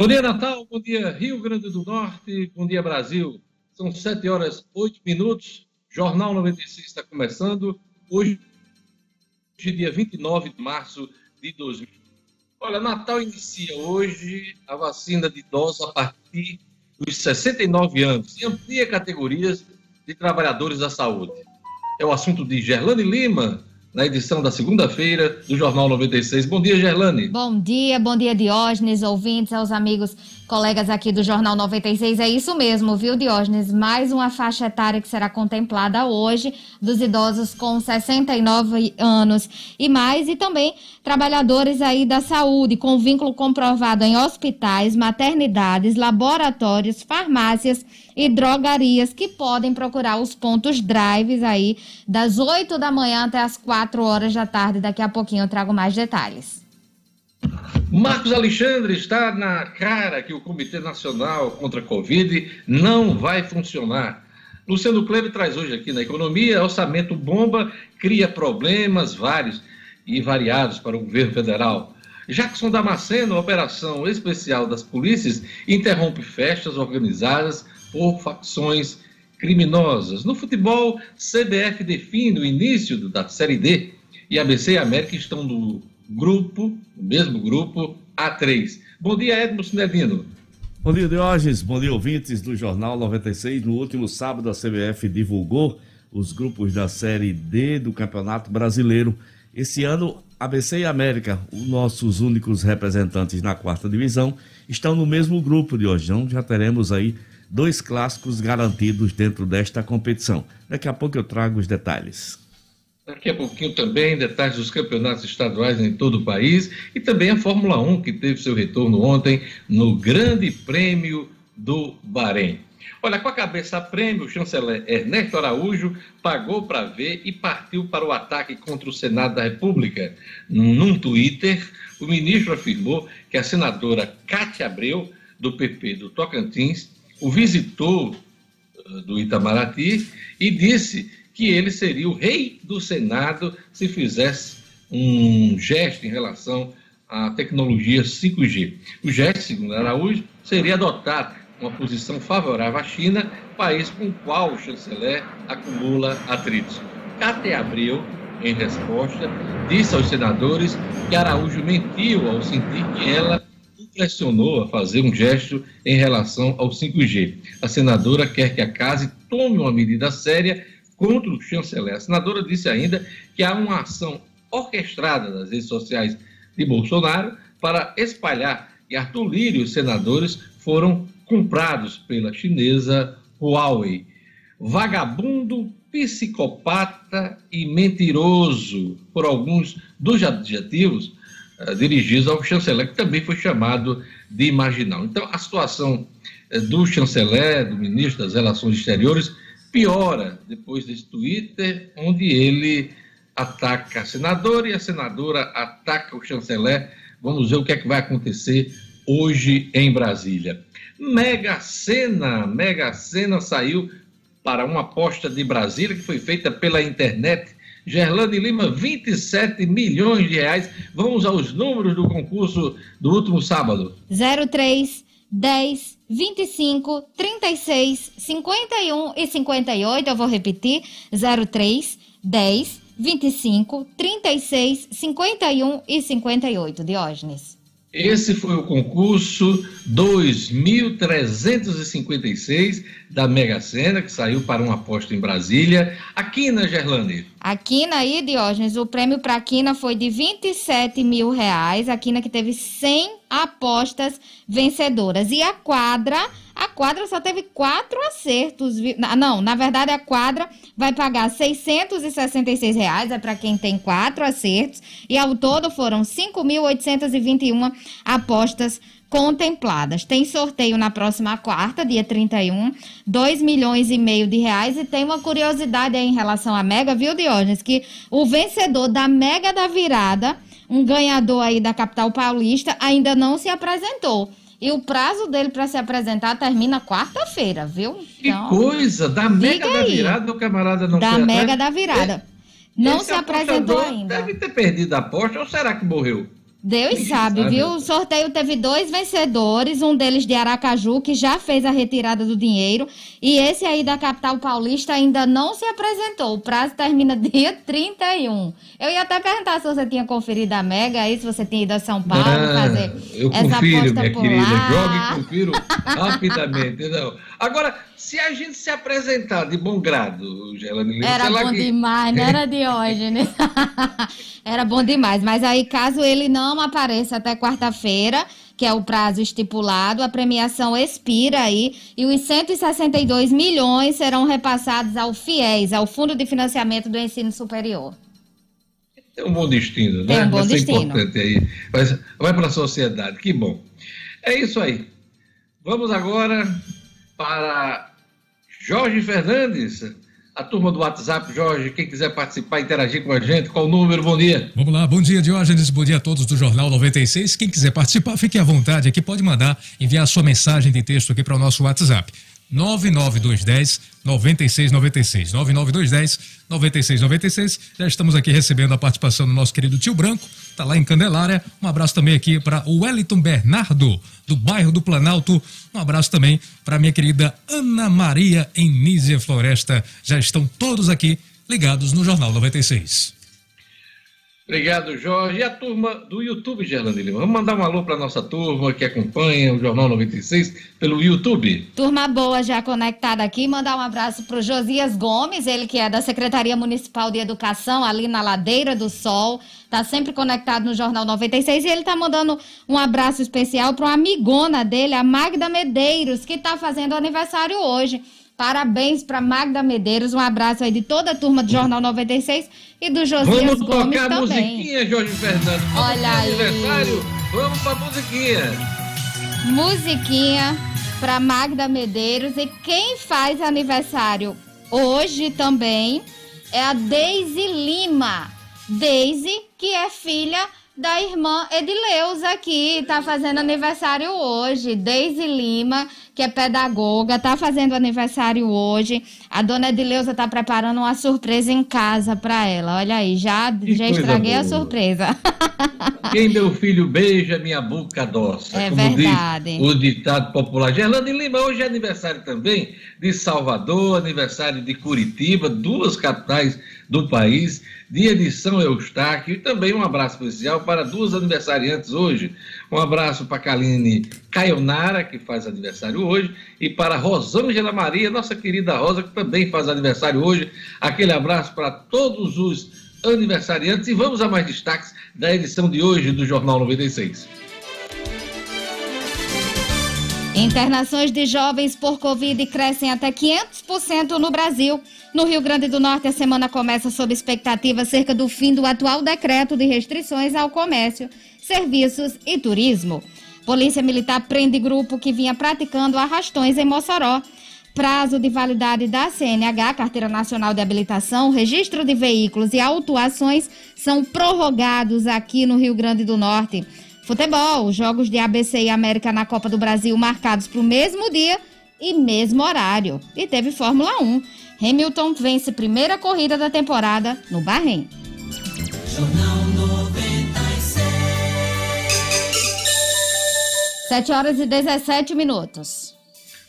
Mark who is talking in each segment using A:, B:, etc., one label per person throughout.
A: Bom dia, Natal. Bom dia, Rio Grande do Norte. Bom dia, Brasil. São 7 horas 8 minutos. Jornal 96 está começando. Hoje, dia 29 de março de 2000. Olha, Natal inicia hoje a vacina de idosos a partir dos 69 anos e amplia categorias de trabalhadores da saúde. É o assunto de Gerlane Lima, na edição da segunda-feira do Jornal 96. Bom dia, Gerlane.
B: Bom dia, bom dia, Diógenes, ouvintes, aos amigos, colegas aqui do Jornal 96. É isso mesmo, viu, Diógenes? Mais uma faixa etária que será contemplada hoje dos idosos com 69 anos e mais, e também trabalhadores aí da saúde com vínculo comprovado em hospitais, maternidades, laboratórios, farmácias e drogarias que podem procurar os pontos drives aí das 8 da manhã até as 4 horas da tarde. Daqui a pouquinho eu trago mais detalhes.
A: Marcos Alexandre está na cara que o Comitê Nacional contra a Covid não vai funcionar. Luciano Kleber traz hoje aqui na economia, orçamento bomba cria problemas vários e variados para o governo federal. Jackson Damasceno, operação especial das polícias, interrompe festas organizadas por facções criminosas. No futebol, CBF define o início da Série D e ABC e América estão no grupo, no mesmo grupo, A3. Bom dia, Edmo Cinedino.
C: Bom dia, Diógenes. Bom dia, ouvintes do Jornal 96. No último sábado, a CBF divulgou os grupos da Série D do Campeonato Brasileiro. Esse ano, ABC e América, os nossos únicos representantes na quarta divisão, estão no mesmo grupo de hoje. Então, já teremos aí dois clássicos garantidos dentro desta competição. Daqui a pouco eu trago os detalhes.
A: Daqui a pouquinho também detalhes dos campeonatos estaduais em todo o país e também a Fórmula 1, que teve seu retorno ontem no Grande Prêmio do Bahrein. Olha, com a cabeça a prêmio, o chanceler Ernesto Araújo pagou para ver e partiu para o ataque contra o Senado da República. Num Twitter, o ministro afirmou que a senadora Cátia Abreu, do PP do Tocantins, o visitou uh, do Itamaraty e disse que ele seria o rei do Senado se fizesse um gesto em relação à tecnologia 5G. O gesto, segundo Araújo, seria adotar uma posição favorável à China, país com o qual o chanceler acumula atritos. Cátia Abreu, em resposta, disse aos senadores que Araújo mentiu ao sentir que ela pressionou a fazer um gesto em relação ao 5G. A senadora quer que a casa tome uma medida séria contra o chanceler. A senadora disse ainda que há uma ação orquestrada nas redes sociais de Bolsonaro para espalhar que Arthur Lírio e os senadores foram comprados pela chinesa Huawei. Vagabundo, psicopata e mentiroso, por alguns dos adjetivos dirigidos ao chanceler, que também foi chamado de marginal. Então, a situação uh, do chanceler, do ministro das Relações Exteriores, piora depois desse Twitter, onde ele ataca a senadora e a senadora ataca o chanceler. Vamos ver o que é que vai acontecer hoje em Brasília. Mega Sena, Mega Sena saiu para uma aposta de Brasília que foi feita pela internet. Gerlane Lima, 27 milhões de reais. Vamos aos números do concurso do último sábado.
B: 03 10 25 36 51 e 58. Eu vou repetir: 03 10 25 36 51 e 58. Diógenes.
A: Esse foi o concurso 2356 da Mega Sena, que saiu para uma aposta em Brasília. Aqui na Gerlane.
B: Aqui na aí, Diógenes, o prêmio para a Quina foi de 27 mil reais. A Quina que teve 100 apostas vencedoras. E a quadra, a quadra só teve quatro acertos. Não, na verdade a quadra vai pagar 666 reais, é para quem tem quatro acertos. E ao todo foram 5.821 apostas contempladas. Tem sorteio na próxima quarta, dia 31, 2 milhões e meio de reais. E tem uma curiosidade aí em relação à Mega, viu, Diógenes? Que o vencedor da Mega da Virada, um ganhador aí da capital paulista, ainda não se apresentou. E o prazo dele para se apresentar termina quarta-feira, viu?
A: Então, que coisa! Da Mega da Virada, o camarada não
B: Da Mega atrás. da Virada. Não Esse se apresentou ainda.
A: Deve ter perdido a aposta ou será que morreu?
B: Deus sabe, sabe, viu? O sorteio teve dois vencedores, um deles de Aracaju, que já fez a retirada do dinheiro, e esse aí da capital paulista ainda não se apresentou. O prazo termina dia 31. Eu ia até perguntar se você tinha conferido a Mega aí, se você tinha ido a São Paulo não, fazer
A: eu essa confiro, minha querida. Jogue e confiro rapidamente. Não. Agora, se a gente se apresentar de bom grado,
B: Gelane Era bom que... demais, não era de hoje, né? era bom demais. Mas aí, caso ele não apareça até quarta-feira, que é o prazo estipulado, a premiação expira aí e os 162 milhões serão repassados ao FIES, ao Fundo de Financiamento do Ensino Superior.
A: Tem um bom destino, né?
B: Tem um bom Vai destino.
A: importante aí. Vai, vai para a sociedade, que bom. É isso aí. Vamos agora para Jorge Fernandes. A turma do WhatsApp, Jorge, quem quiser participar, interagir com a gente, qual o número? Bom dia.
D: Vamos lá, bom dia, Diógenes, bom dia a todos do Jornal 96. Quem quiser participar, fique à vontade aqui, pode mandar, enviar a sua mensagem de texto aqui para o nosso WhatsApp. 99210 9696. 99210 9696. Já estamos aqui recebendo a participação do nosso querido tio Branco, tá lá em Candelária. Um abraço também aqui para o Wellington Bernardo, do bairro do Planalto. Um abraço também para minha querida Ana Maria em Nízia Floresta. Já estão todos aqui ligados no Jornal 96.
A: Obrigado, Jorge. E a turma do YouTube, Gerlane Lima? Vamos mandar um alô para nossa turma que acompanha o Jornal 96 pelo YouTube.
B: Turma boa já conectada aqui. Mandar um abraço para o Josias Gomes, ele que é da Secretaria Municipal de Educação, ali na Ladeira do Sol. Está sempre conectado no Jornal 96 e ele está mandando um abraço especial para uma amigona dele, a Magda Medeiros, que está fazendo aniversário hoje. Parabéns para Magda Medeiros, um abraço aí de toda a turma do Jornal 96 e do Josias Vamos Gomes também. Vamos tocar
A: musiquinha, Jorge Fernando.
B: Olha aí.
A: Aniversário, vamos para musiquinha.
B: Musiquinha para Magda Medeiros e quem faz aniversário hoje também é a Deise Lima. Deise, que é filha da irmã Edileuza aqui, tá fazendo aniversário hoje. Deise Lima, que é pedagoga, tá fazendo aniversário hoje. A dona Edileuza tá preparando uma surpresa em casa para ela. Olha aí, já, já estraguei boa. a surpresa.
A: Quem meu filho beija, minha boca doce.
B: É como verdade.
A: Diz o ditado popular. Gerlane Lima, hoje é aniversário também de Salvador, aniversário de Curitiba, duas capitais do país dia de São Eustáquio. E também um abraço especial para duas aniversariantes hoje. Um abraço para Kaline Caionara, que faz aniversário hoje, e para Rosângela Maria, nossa querida Rosa, que também faz aniversário hoje. Aquele abraço para todos os aniversariantes. E vamos a mais destaques da edição de hoje do Jornal 96.
B: Internações de jovens por Covid crescem até 500% no Brasil. No Rio Grande do Norte, a semana começa sob expectativa cerca do fim do atual decreto de restrições ao comércio, serviços e turismo. Polícia Militar prende grupo que vinha praticando arrastões em Mossoró. Prazo de validade da CNH, Carteira Nacional de Habilitação, registro de veículos e autuações são prorrogados aqui no Rio Grande do Norte. Futebol, jogos de ABC e América na Copa do Brasil marcados para o mesmo dia e mesmo horário. E teve Fórmula 1. Hamilton vence primeira corrida da temporada no Bahrein. Jornal 96. 7 horas e 17 minutos.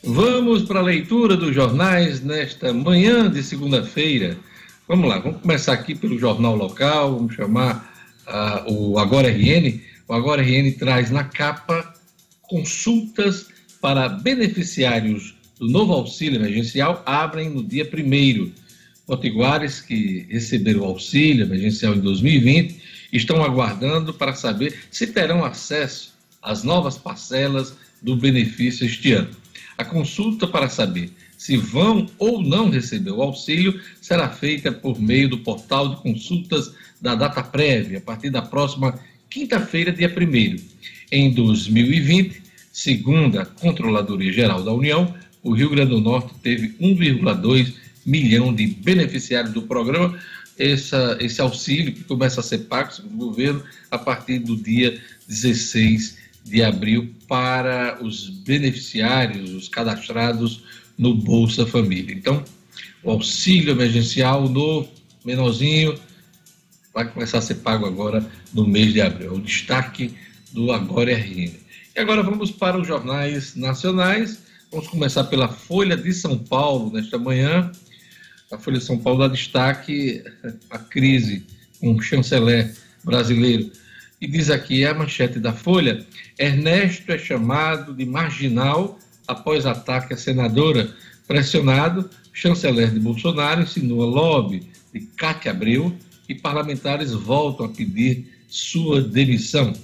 A: Vamos para a leitura dos jornais nesta manhã de segunda-feira. Vamos lá, vamos começar aqui pelo jornal local, vamos chamar uh, o Agora RN. O Agora RN traz na capa consultas para beneficiários do novo auxílio emergencial abrem no dia 1 Potiguares que receberam o auxílio emergencial em 2020 estão aguardando para saber se terão acesso às novas parcelas do benefício este ano. A consulta para saber se vão ou não receber o auxílio será feita por meio do portal de consultas da data prévia, a partir da próxima quinta-feira, dia 1. Em 2020, segundo a Controladoria Geral da União, o Rio Grande do Norte teve 1,2 milhão de beneficiários do programa. Essa, esse auxílio que começa a ser pago pelo governo a partir do dia 16 de abril para os beneficiários, os cadastrados no Bolsa Família. Então, o auxílio emergencial no menorzinho vai começar a ser pago agora no mês de abril. É o destaque do Agora RN. E agora vamos para os jornais nacionais. Vamos começar pela Folha de São Paulo nesta manhã. A Folha de São Paulo dá destaque à crise com o chanceler brasileiro. E diz aqui a manchete da Folha: Ernesto é chamado de marginal após ataque à senadora. Pressionado, chanceler de Bolsonaro insinua lobby de Cátia Abreu e parlamentares voltam a pedir sua demissão.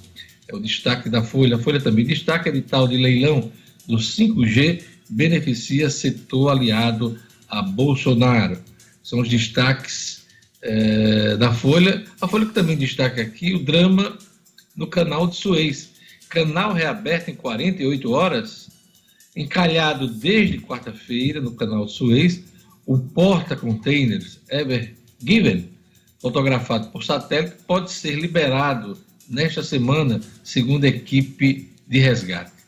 A: É o destaque da Folha. A Folha também destaca edital de leilão do 5G beneficia setor aliado a Bolsonaro. São os destaques é, da Folha. A Folha que também destaca aqui o drama no canal de Suez. Canal reaberto em 48 horas, encalhado desde quarta-feira no canal de Suez, o porta-containers Ever Given fotografado por satélite, pode ser liberado nesta semana, segundo a equipe de resgate.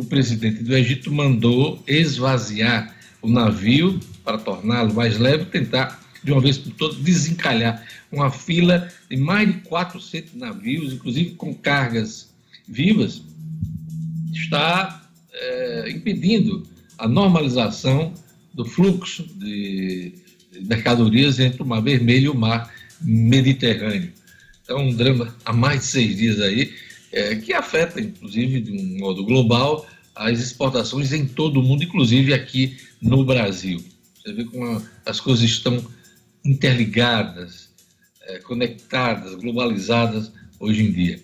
A: O presidente do Egito mandou esvaziar o navio para torná-lo mais leve, tentar de uma vez por todas desencalhar uma fila de mais de 400 navios, inclusive com cargas vivas, está é, impedindo a normalização do fluxo de mercadorias entre o Mar Vermelho e o Mar Mediterrâneo. Então, um drama há mais de seis dias aí, é, que afeta, inclusive, de um modo global, as exportações em todo o mundo, inclusive aqui no Brasil. Você vê como as coisas estão interligadas, é, conectadas, globalizadas hoje em dia.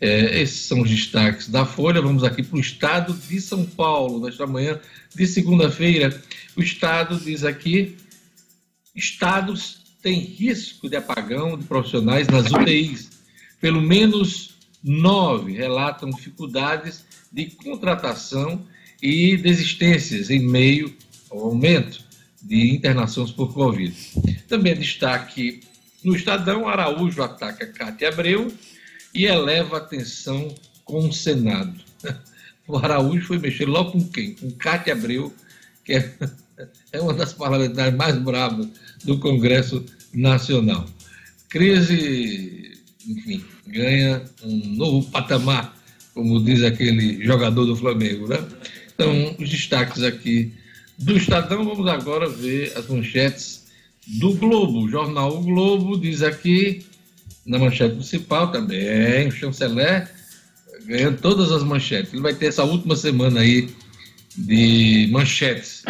A: É, esses são os destaques da Folha. Vamos aqui para o estado de São Paulo, nesta manhã de segunda-feira. O estado diz aqui: estados tem risco de apagão de profissionais nas UTIs. Pelo menos nove relatam dificuldades de contratação e desistências em meio ao aumento de internações por Covid. Também destaque no Estadão, Araújo ataca Cátia Abreu e eleva a tensão com o Senado. O Araújo foi mexer logo com quem? Com Cátia Abreu, que é, é uma das parlamentares mais bravas do Congresso Nacional. Crise, enfim, ganha um novo patamar, como diz aquele jogador do Flamengo, né? Então, os destaques aqui do Estadão, vamos agora ver as manchetes do Globo. O jornal O Globo diz aqui, na manchete principal também, o chanceler ganhando todas as manchetes. Ele vai ter essa última semana aí de manchetes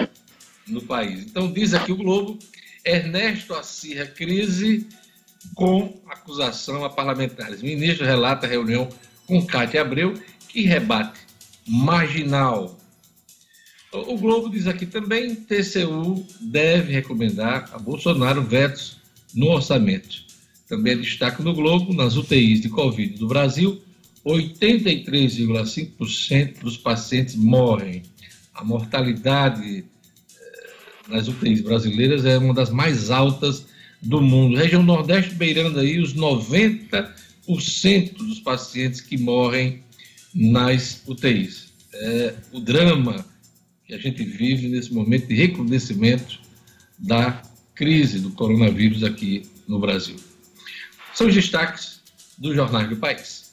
A: no país. Então, diz aqui o Globo Ernesto acirra crise com acusação a parlamentares. O ministro relata a reunião com Cátia Abreu, que rebate marginal. O Globo diz aqui também: TCU deve recomendar a Bolsonaro vetos no orçamento. Também destaque no Globo: nas UTIs de Covid do Brasil, 83,5% dos pacientes morrem. A mortalidade nas UTIs brasileiras é uma das mais altas do mundo. Região Nordeste beirando aí os 90% dos pacientes que morrem nas UTIs. É o drama que a gente vive nesse momento de recrudescimento da crise do coronavírus aqui no Brasil. São os destaques do Jornal do País.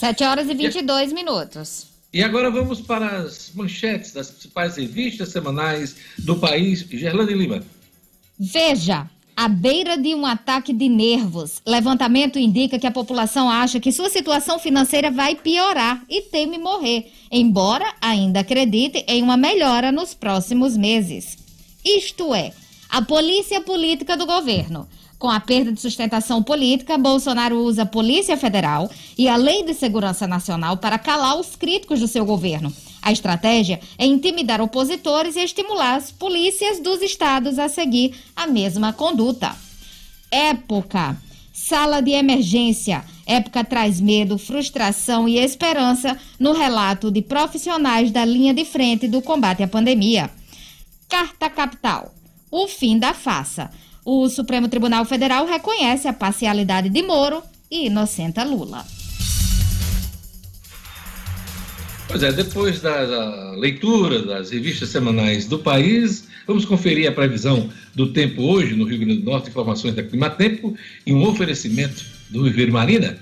B: 7 horas e 22 minutos.
A: E agora vamos para as manchetes das principais revistas semanais do país. Gerlane Lima.
B: Veja, à beira de um ataque de nervos. Levantamento indica que a população acha que sua situação financeira vai piorar e teme morrer, embora ainda acredite em uma melhora nos próximos meses. Isto é, a polícia política do governo com a perda de sustentação política, Bolsonaro usa a Polícia Federal e a Lei de Segurança Nacional para calar os críticos do seu governo. A estratégia é intimidar opositores e estimular as polícias dos estados a seguir a mesma conduta. Época. Sala de emergência. Época traz medo, frustração e esperança no relato de profissionais da linha de frente do combate à pandemia. Carta Capital. O fim da farsa. O Supremo Tribunal Federal reconhece a parcialidade de Moro e inocenta Lula.
A: Pois é, depois da, leitura das revistas semanais do país, vamos conferir a previsão do tempo hoje no Rio Grande do Norte, informações da Climatempo e um oferecimento do Viver Marina.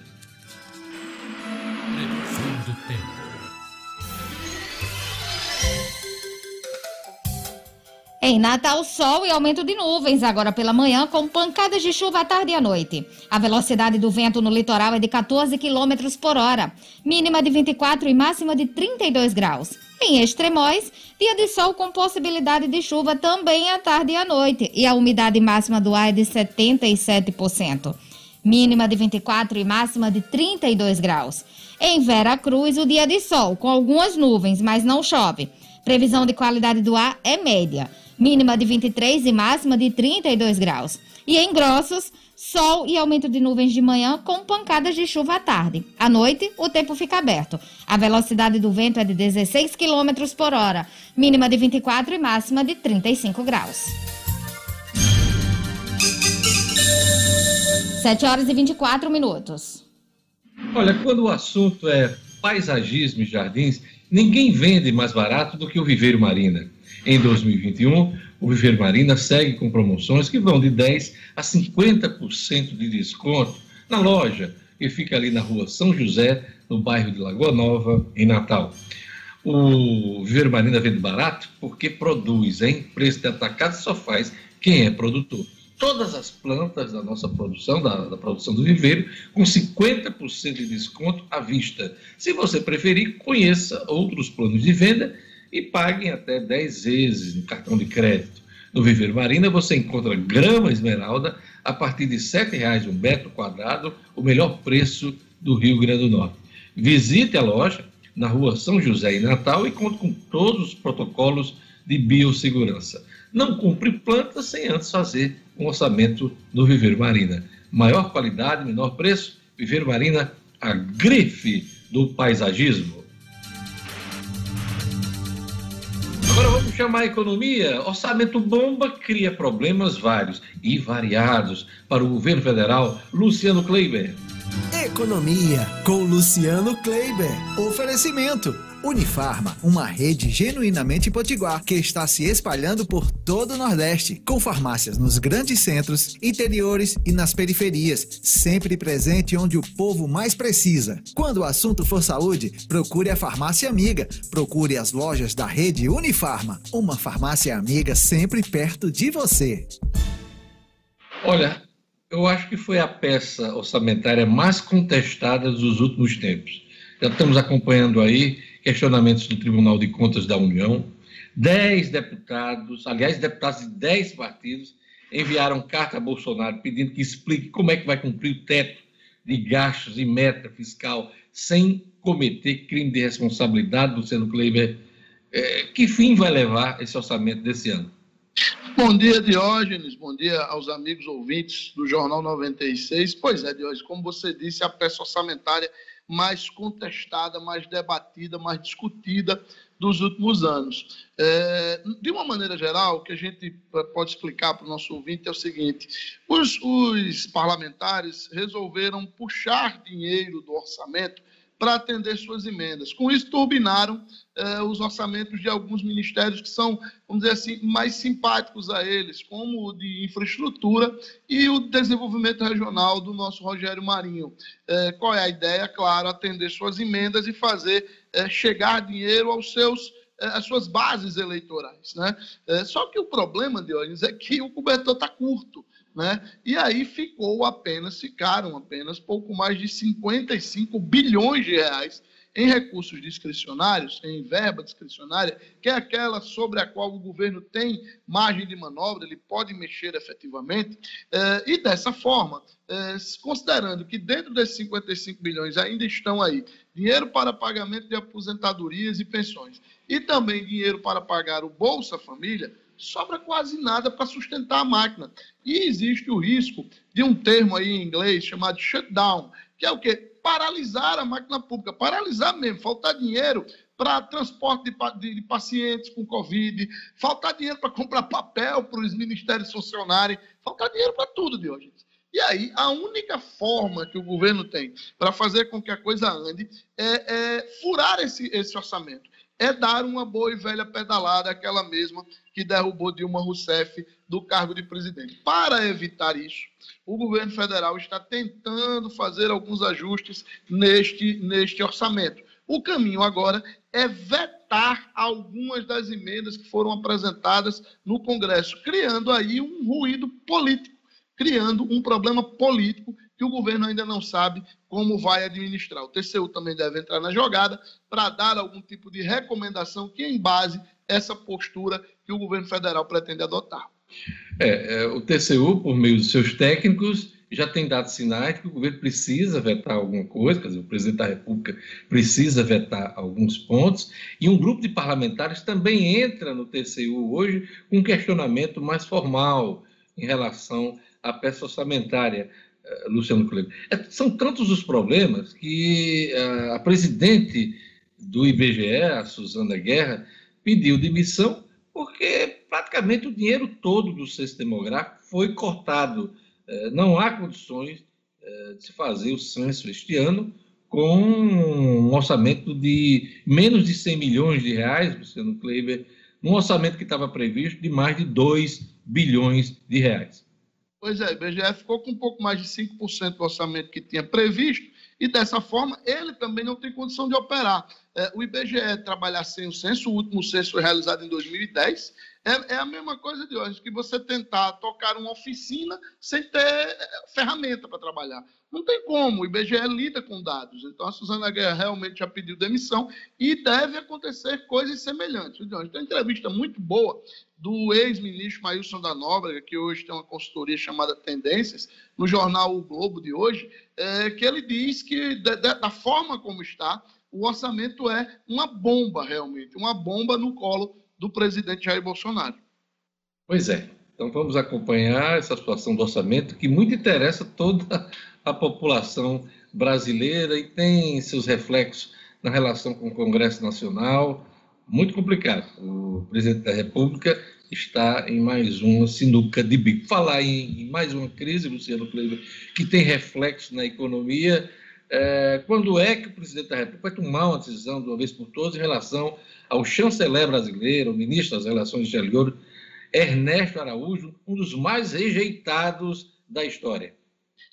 B: Em Natal, sol e aumento de nuvens agora pela manhã, com pancadas de chuva à tarde e à noite. A velocidade do vento no litoral é de 14 km por hora, mínima de 24 e máxima de 32 graus. Em Extremóis, dia de sol com possibilidade de chuva também à tarde e à noite, e a umidade máxima do ar é de 77%. Mínima de 24 e máxima de 32 graus. Em Vera Cruz, o dia de sol, com algumas nuvens, mas não chove. Previsão de qualidade do ar é média mínima de 23 e máxima de 32 graus. E em Grossos, sol e aumento de nuvens de manhã com pancadas de chuva à tarde. À noite, o tempo fica aberto. A velocidade do vento é de 16 km por hora, mínima de 24 e máxima de 35 graus. 7 horas e 24 minutos.
A: Olha, quando o assunto é paisagismo e jardins, ninguém vende mais barato do que o Viveiro Marina. Em 2021, o Viver Marina segue com promoções que vão de 10% a 50% de desconto na loja, que fica ali na rua São José, no bairro de Lagoa Nova, em Natal. O Viver Marina vende barato porque produz, em preço de atacado só faz quem é produtor. Todas as plantas da nossa produção, da, da produção do viveiro, com 50% de desconto à vista. Se você preferir, conheça outros planos de venda e paguem até 10 vezes no cartão de crédito. No Viveiro Marina você encontra grama esmeralda a partir de R$ 7,00 um metro quadrado, o melhor preço do Rio Grande do Norte. Visite a loja na rua São José em Natal e conte com todos os protocolos de biossegurança. Não compre plantas sem antes fazer um orçamento no Viveiro Marina. Maior qualidade, menor preço, Viveiro Marina, a grife do paisagismo. Chamar a economia. Orçamento bomba cria problemas vários e variados para o governo federal. Luciano Kleiber.
E: Economia com Luciano Kleiber. Oferecimento. Unifarma, uma rede genuinamente potiguar que está se espalhando por todo o Nordeste, com farmácias nos grandes centros, interiores e nas periferias, sempre presente onde o povo mais precisa. Quando o assunto for saúde, procure a farmácia amiga, procure as lojas da rede Unifarma, uma farmácia amiga sempre perto de você.
A: Olha, eu acho que foi a peça orçamentária mais contestada dos últimos tempos. Já estamos acompanhando aí questionamentos do Tribunal de Contas da União. Dez deputados, aliás, deputados de dez partidos, enviaram carta a Bolsonaro pedindo que explique como é que vai cumprir o teto de gastos e meta fiscal sem cometer crime de responsabilidade, Luciano Kleiber. É, que fim vai levar esse orçamento desse ano?
F: Bom dia, Diógenes. Bom dia aos amigos ouvintes do Jornal 96. Pois é, Diógenes, como você disse, a peça orçamentária mais contestada, mais debatida, mais discutida dos últimos anos. É, de uma maneira geral, o que a gente pode explicar para o nosso ouvinte é o seguinte: os, os parlamentares resolveram puxar dinheiro do orçamento para atender suas emendas. Com isso, turbinaram eh, os orçamentos de alguns ministérios que são, vamos dizer assim, mais simpáticos a eles, como o de infraestrutura e o desenvolvimento regional do nosso Rogério Marinho. Eh, qual é a ideia? Claro, atender suas emendas e fazer eh, chegar dinheiro aos seus às suas bases eleitorais. Né? só que o problema, Dionísio, é que o cobertor está curto. Né? E aí ficou apenas, ficaram apenas pouco mais de 55 bilhões de reais em recursos discricionários, em verba discricionária, que é aquela sobre a qual o governo tem margem de manobra, ele pode mexer efetivamente, eh, e dessa forma, eh, considerando que dentro desses 55 bilhões ainda estão aí dinheiro para pagamento de aposentadorias e pensões, e também dinheiro para pagar o Bolsa Família, sobra quase nada para sustentar a máquina. E existe o risco de um termo aí em inglês chamado shutdown, que é o quê? Paralisar a máquina pública, paralisar mesmo, faltar dinheiro para transporte de, de, pacientes com Covid, faltar dinheiro para comprar papel para os ministérios funcionarem, faltar dinheiro para tudo, de hoje. E aí, a única forma que o governo tem para fazer com que a coisa ande é, é furar esse, esse orçamento é dar uma boa e velha pedalada, aquela mesma que derrubou Dilma Rousseff do cargo de presidente. Para evitar isso, o governo federal está tentando fazer alguns ajustes neste, neste orçamento. O caminho agora é vetar algumas das emendas que foram apresentadas no Congresso, criando aí um ruído político, criando um problema político que o governo ainda não sabe como vai administrar. O TCU também deve entrar na jogada para dar algum tipo de recomendação que embase essa postura que o governo federal pretende adotar.
A: É, é, o TCU, por meio dos seus técnicos, já tem dado sinais de que o governo precisa vetar alguma coisa, quer dizer, o presidente da República precisa vetar alguns pontos, e um grupo de parlamentares também entra no TCU hoje com um questionamento mais formal em relação à peça orçamentária. Eh, Luciano Kleber. É, são tantos os problemas que uh, a presidente do IBGE, a Suzana Guerra, pediu demissão porque praticamente o dinheiro todo do censo demográfico foi cortado. Uh, não há condições de se fazer o censo este ano com um orçamento de menos de 100 milhões de reais, Luciano Kleber, num orçamento que estava previsto de mais de 2 bilhões de reais.
F: Pois é, o IBGE ficou com um pouco mais de 5% do orçamento que tinha previsto, e dessa forma ele também não tem condição de operar. É, o IBGE trabalhar sem o censo, o último censo foi realizado em 2010, é, é, a mesma coisa de hoje, que você tentar tocar uma oficina sem ter é, ferramenta para trabalhar. Não tem como, o IBGE lida com dados. Então, a Suzana Guerra realmente já pediu demissão e deve acontecer coisas semelhantes. Então, tem uma entrevista muito boa do ex-ministro Maílson da Nóbrega, que hoje tem uma consultoria chamada Tendências, no jornal O Globo de hoje, é, que ele diz que, de, de, da forma como está, o orçamento é uma bomba, realmente, uma bomba no colo do presidente Jair Bolsonaro.
A: Pois é. Então, vamos acompanhar essa situação do orçamento, que muito interessa toda a população brasileira e tem seus reflexos na relação com o Congresso Nacional. Muito complicado. O presidente da República está em mais uma sinuca de bico. Falar em, em mais uma crise, Luciano Kleber, que tem reflexo na economia. É, quando é que o presidente da República vai tomar uma decisão de uma vez por todas em relação ao chanceler brasileiro, o ministro das Relações Exteriores, Ernesto Araújo, um dos mais rejeitados da história?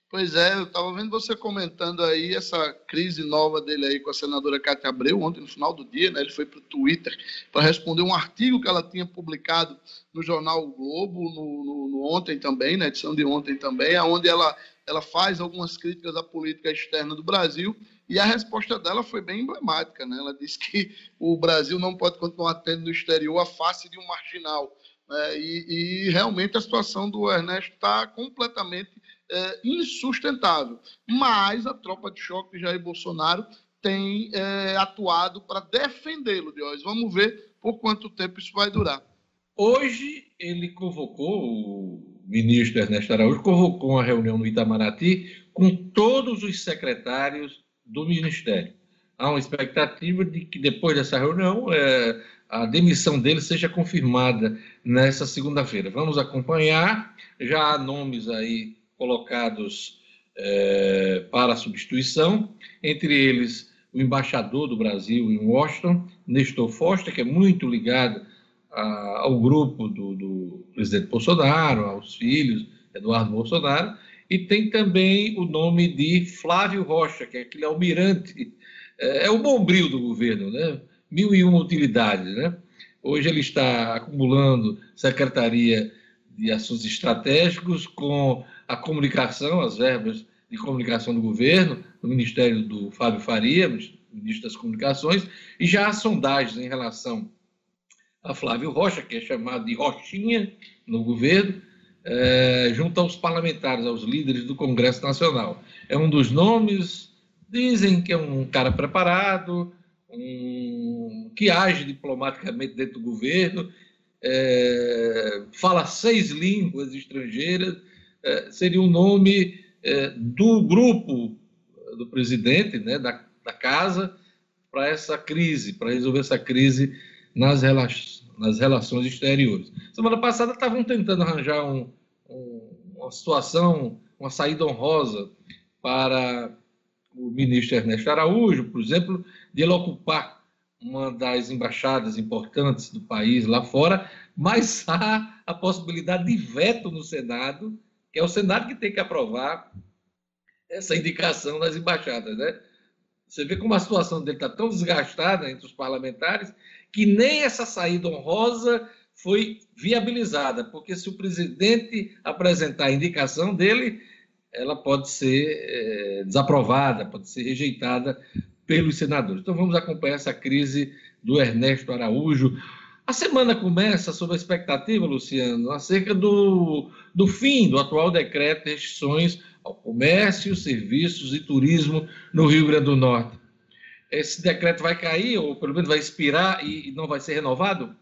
F: Pois é, eu estava vendo você comentando aí essa crise nova dele aí com a senadora Cátia Abreu, ontem no final do dia, né? Ele foi para o Twitter para responder um artigo que ela tinha publicado no jornal o Globo, no, no, no, ontem também, na edição de ontem também, onde ela, ela faz algumas críticas à política externa do Brasil. E a resposta dela foi bem emblemática, né? Ela disse que o Brasil não pode continuar tendo no exterior a face de um marginal. Né? E, e realmente a situação do Ernesto está completamente é, insustentável. Mas a tropa de choque de Jair Bolsonaro tem é, atuado para defendê-lo, Diógenes. Vamos ver por quanto tempo isso vai durar.
A: Hoje ele convocou, ministro Ernesto Araújo convocou uma reunião no Itamaraty com todos os secretários do Ministério. Há uma expectativa de que depois dessa reunião é, a demissão dele seja confirmada nessa segunda-feira. Vamos acompanhar. Já há nomes aí colocados é, para a substituição, entre eles o embaixador do Brasil em Washington, Nestor Foster, que é muito ligado a, ao grupo do, do, presidente Bolsonaro, aos filhos, Eduardo Bolsonaro, e tem também o nome de Flávio Rocha, que é aquele almirante, é, é o bombril do governo, né? mil e uma utilidades. Né? Hoje ele está acumulando secretaria de assuntos estratégicos com a comunicação, as verbas de comunicação do governo, no Ministério do Fábio Faria, ministro das Comunicações, e já há sondagens em relação a Flávio Rocha, que é chamado de Rochinha no governo, é, junto aos parlamentares, aos líderes do Congresso Nacional. É um dos nomes, dizem que é um cara preparado, um, que age diplomaticamente dentro do governo, é, fala seis línguas estrangeiras, é, seria um nome do grupo do presidente, né, da, da casa, para essa crise, para resolver essa crise nas, rela nas relações exteriores. Semana passada estavam tentando arranjar um, um, uma situação uma saída honrosa para o ministro Ernesto Araújo, por exemplo, de ele ocupar uma das embaixadas importantes do país lá fora, mas há a possibilidade de veto no Senado, que é o Senado que tem que aprovar essa indicação das embaixadas, né? Você vê como a situação dele está tão desgastada entre os parlamentares que nem essa saída honrosa foi viabilizada, porque se o presidente apresentar a indicação dele, ela pode ser é, desaprovada, pode ser rejeitada pelos senadores. Então vamos acompanhar essa crise do Ernesto Araújo. A semana começa sob a expectativa, Luciano, acerca do, do fim do atual decreto de restrições ao comércio, serviços e turismo no Rio Grande do Norte. Esse decreto vai cair, ou pelo menos vai expirar e não vai ser renovado?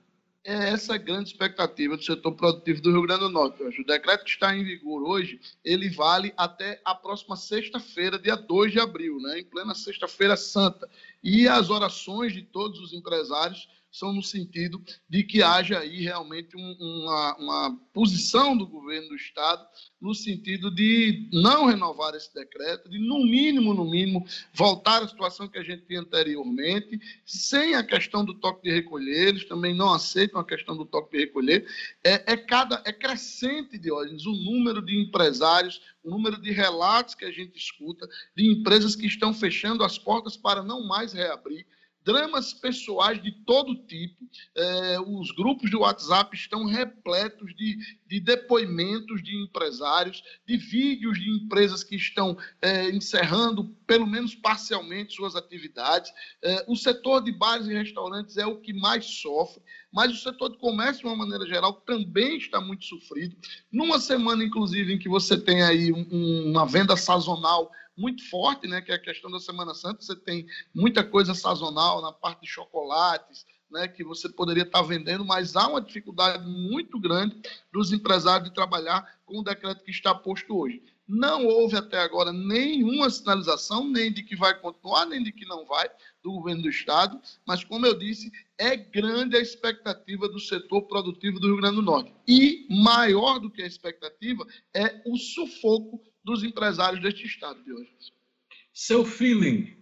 F: é essa a grande expectativa do setor produtivo do Rio Grande do Norte. O decreto que está em vigor hoje, ele vale até a próxima sexta-feira, dia 2 de abril, né? em plena sexta-feira santa. E as orações de todos os empresários são no sentido de que haja aí realmente um, uma, uma posição do governo do Estado no sentido de não renovar esse decreto, de, no mínimo, no mínimo, voltar à situação que a gente tinha anteriormente, sem a questão do toque de recolher, eles também não aceitam a questão do toque de recolher. É, é, cada, é crescente, Diógenes, o número de empresários, o número de relatos que a gente escuta de empresas que estão fechando as portas para não mais reabrir dramas pessoais de todo tipo. É, os grupos de WhatsApp estão repletos de, de, depoimentos de empresários, de vídeos de empresas que estão é, encerrando, pelo menos parcialmente, suas atividades. É, o setor de bares e restaurantes é o que mais sofre, mas o setor de comércio, de uma maneira geral, também está muito sofrido. Numa semana, inclusive, em que você tem aí um, uma venda sazonal muito forte, né, que é a questão da Semana Santa. Você tem muita coisa sazonal na parte de chocolates, né, que você poderia estar vendendo, mas há uma dificuldade muito grande dos empresários de trabalhar com o decreto que está posto hoje. Não houve até agora nenhuma sinalização, nem de que vai continuar, nem de que não vai, do governo do Estado, mas, como eu disse, é grande a expectativa do setor produtivo do Rio Grande do Norte. E, maior do que a expectativa, é o sufoco dos empresários deste estado, Diógenes.
A: Seu feeling?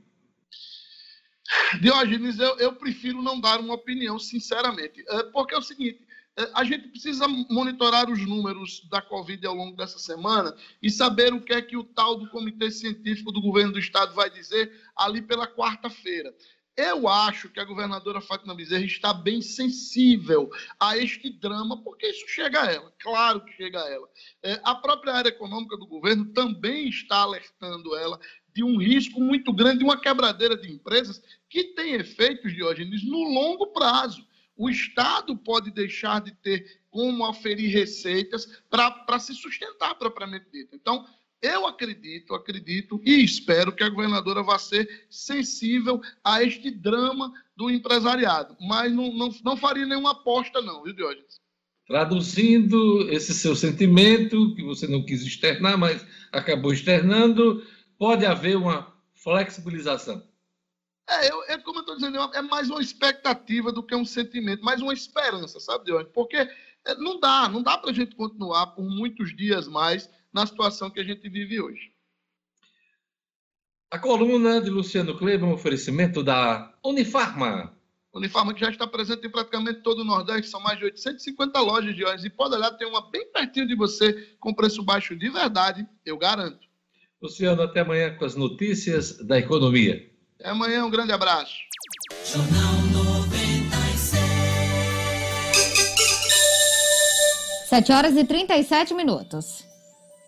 F: Diógenes, eu, eu prefiro não dar uma opinião, sinceramente, é, porque é o seguinte, é, a gente precisa monitorar os números da Covid ao longo dessa semana e saber o que é que o tal do Comitê Científico do Governo do Estado vai dizer ali pela quarta-feira. Eu acho que a governadora Fátima Bezerra está bem sensível a este drama, porque isso chega a ela, claro que chega a ela. É, a própria área econômica do governo também está alertando ela de um risco muito grande, de uma quebradeira de empresas que tem efeitos, Diógenes, no longo prazo. O Estado pode deixar de ter como aferir receitas para se sustentar propriamente dito. Então, eu acredito, acredito e espero que a governadora vá ser sensível a este drama do empresariado, mas não, não, não faria nenhuma aposta, não, viu, Diógenes?
A: Traduzindo esse seu sentimento, que você não quis externar, mas acabou externando, pode haver uma flexibilização.
F: É, eu, é como eu estou dizendo, é mais uma expectativa do que um sentimento, mais uma esperança, sabe, Diógenes? Porque é, não dá, não dá para a gente continuar por muitos dias mais na situação que a gente vive hoje.
A: A coluna de Luciano Kleber, um oferecimento da Unifarma.
F: Unifarma que já está presente em praticamente todo o Nordeste, são mais de 850 lojas de óleo. E pode olhar, tem uma bem pertinho de você, com preço baixo de verdade, eu garanto.
A: Luciano, até amanhã com as notícias da economia.
F: Até amanhã, um grande abraço.
B: Jornal 96. 7 horas e 37 minutos.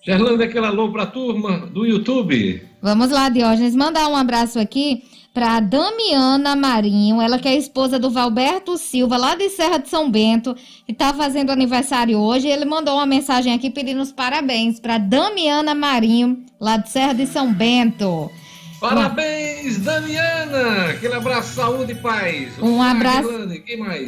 A: Gerlanda, aquele alô para a turma do YouTube.
B: Vamos lá, Diógenes, mandar um abraço aqui para Damiana Marinho, ela que é esposa do Valberto Silva, lá de Serra de São Bento, que está fazendo aniversário hoje. Ele mandou uma mensagem aqui pedindo os parabéns para Damiana Marinho, lá de Serra de São Bento.
A: Parabéns, Damiana! Aquele abraço, saúde e paz.
B: Um abraço.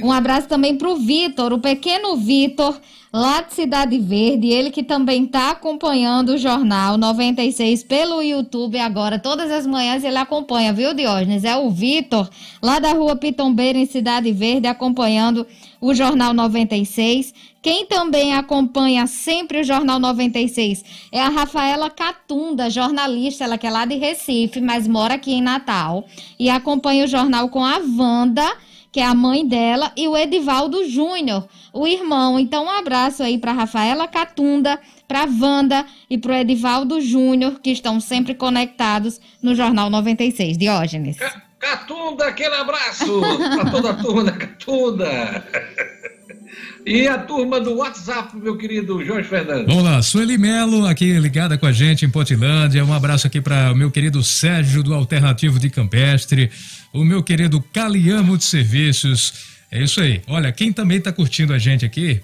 B: Um abraço também para o Vitor, o pequeno Vitor, lá de Cidade Verde, ele que também está acompanhando o Jornal 96 pelo YouTube agora, todas as manhãs ele acompanha, viu, Diógenes? É o Vitor, lá da rua Pitombeira, em Cidade Verde, acompanhando o Jornal 96. Quem também acompanha sempre o Jornal 96 é a Rafaela Catunda, jornalista, ela que é lá de Recife, mas mora aqui em Natal. E acompanha o jornal com a Wanda, que é a mãe dela, e o Edivaldo Júnior, o irmão. Então, um abraço aí para Rafaela Catunda, para Wanda e para o Edivaldo Júnior, que estão sempre conectados no Jornal 96. Diógenes.
A: Catunda, aquele abraço para toda a turma da Catunda. E a turma do WhatsApp, meu querido Jorge Fernandes.
D: Vamos lá, Sueli Melo aqui ligada com a gente em Potilândia. Um abraço aqui para o meu querido Sérgio do Alternativo de Campestre, o meu querido Caliamo de Serviços. É isso aí. Olha, quem também está curtindo a gente aqui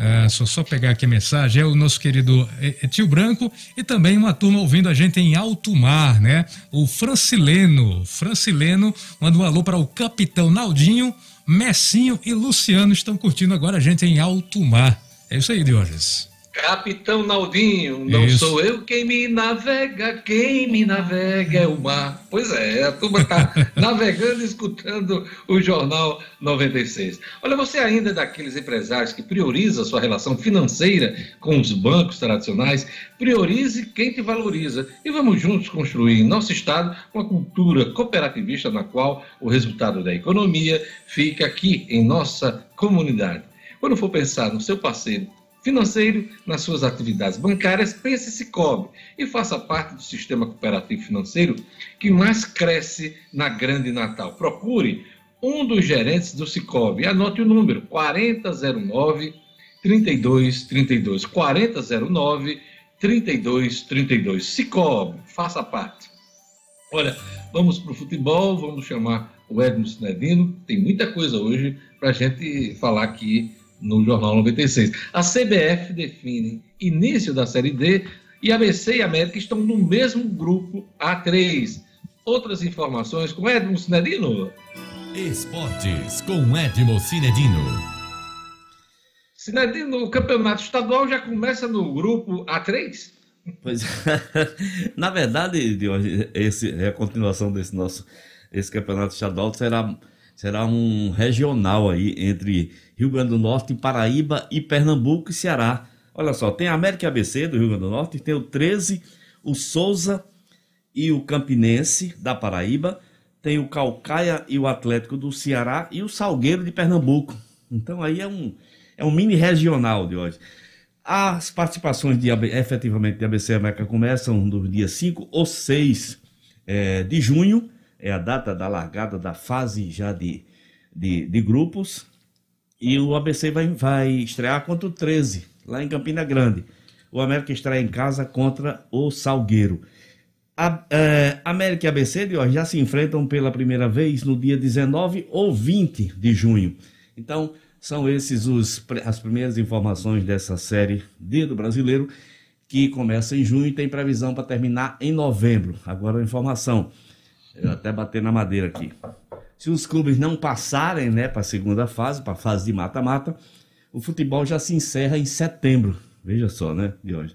D: ah, só, só pegar aqui a mensagem, é o nosso querido é, é Tio Branco e também uma turma ouvindo a gente em alto mar, né? O Francileno. Francileno manda um alô para o Capitão Naldinho, Messinho e Luciano estão curtindo agora a gente em alto mar. É isso aí, Diógenes.
A: Capitão Naldinho, não Isso. sou eu quem me navega, quem me navega é o mar. Pois é, a turma está navegando e escutando o Jornal 96. Olha, você ainda é daqueles empresários que prioriza a sua relação financeira com os bancos tradicionais, priorize quem te valoriza e vamos juntos construir em nosso Estado uma cultura cooperativista na qual o resultado da economia fica aqui em nossa comunidade. Quando for pensar no seu parceiro financeiro nas suas atividades bancárias, pense Cicobi e faça parte do sistema cooperativo financeiro que mais cresce na Grande Natal. Procure um dos gerentes do Cicobi. Anote o número 4009 3232 4009 3232. Cicobi, faça parte. Olha, vamos para o futebol, vamos chamar o Edmo Sinedino. Tem muita coisa hoje para a gente falar aqui no Jornal 96. A CBF define início da Série D e ABC e América estão no mesmo grupo A3. Outras informações com Edmo Cinedino.
G: Esportes com Edmo Cinedino.
A: Cinedino, o campeonato estadual já começa no grupo A3?
C: Pois na verdade, esse é a continuação desse nosso esse campeonato estadual será será um regional aí entre Rio Grande do Norte, Paraíba e Pernambuco e Ceará. Olha só, tem a América ABC do Rio Grande do Norte, tem o 13, o Souza e o Campinense da Paraíba, tem o Calcaia e o Atlético do Ceará e o Salgueiro de Pernambuco. Então aí é um, é um mini regional de hoje. As participações de, efetivamente de ABC América começam no dia 5 ou 6 é, de junho é a data da largada da fase já de, de, de grupos. E o ABC vai, vai estrear contra o 13, lá em Campina Grande. O América estreia em casa contra o Salgueiro. A, é, América e ABC de hoje já se enfrentam pela primeira vez no dia 19 ou 20 de junho. Então, são esses os, as primeiras informações dessa série D do Brasileiro, que começa em junho e tem previsão para terminar em novembro. Agora a informação. Eu até bater na madeira aqui. Se os clubes não passarem né, para a segunda fase, para a fase de mata-mata, o futebol já se encerra em setembro. Veja só, né, de hoje.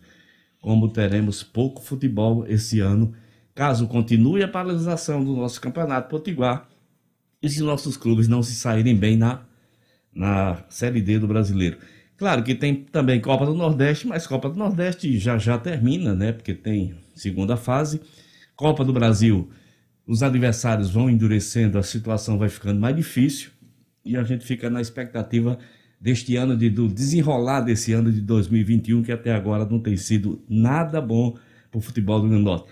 C: Como teremos pouco futebol esse ano, caso continue a paralisação do nosso campeonato potiguar e se nossos clubes não se saírem bem na, na Série D do brasileiro. Claro que tem também Copa do Nordeste, mas Copa do Nordeste já já termina, né? Porque tem segunda fase. Copa do Brasil os adversários vão endurecendo, a situação vai ficando mais difícil e a gente fica na expectativa deste ano, de, do desenrolar desse ano de 2021, que até agora não tem sido nada bom para o futebol do Rio Norte.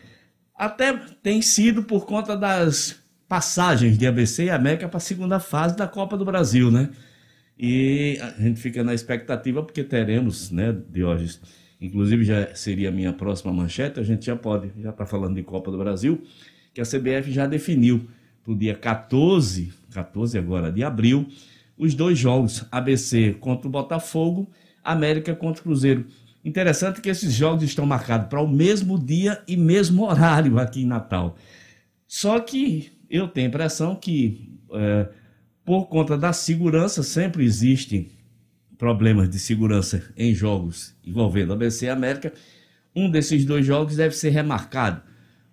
C: Até tem sido por conta das passagens de ABC e América para a segunda fase da Copa do Brasil, né? E a gente fica na expectativa porque teremos, né, Diógenes? Inclusive já seria a minha próxima manchete, a gente já pode, já está falando de Copa do Brasil que a CBF já definiu para o dia 14, 14 agora de abril, os dois jogos, ABC contra o Botafogo, América contra o Cruzeiro. Interessante que esses jogos estão marcados para o mesmo dia e mesmo horário aqui em Natal. Só que eu tenho a impressão que, é, por conta da segurança, sempre existem problemas de segurança em jogos envolvendo ABC e América. Um desses dois jogos deve ser remarcado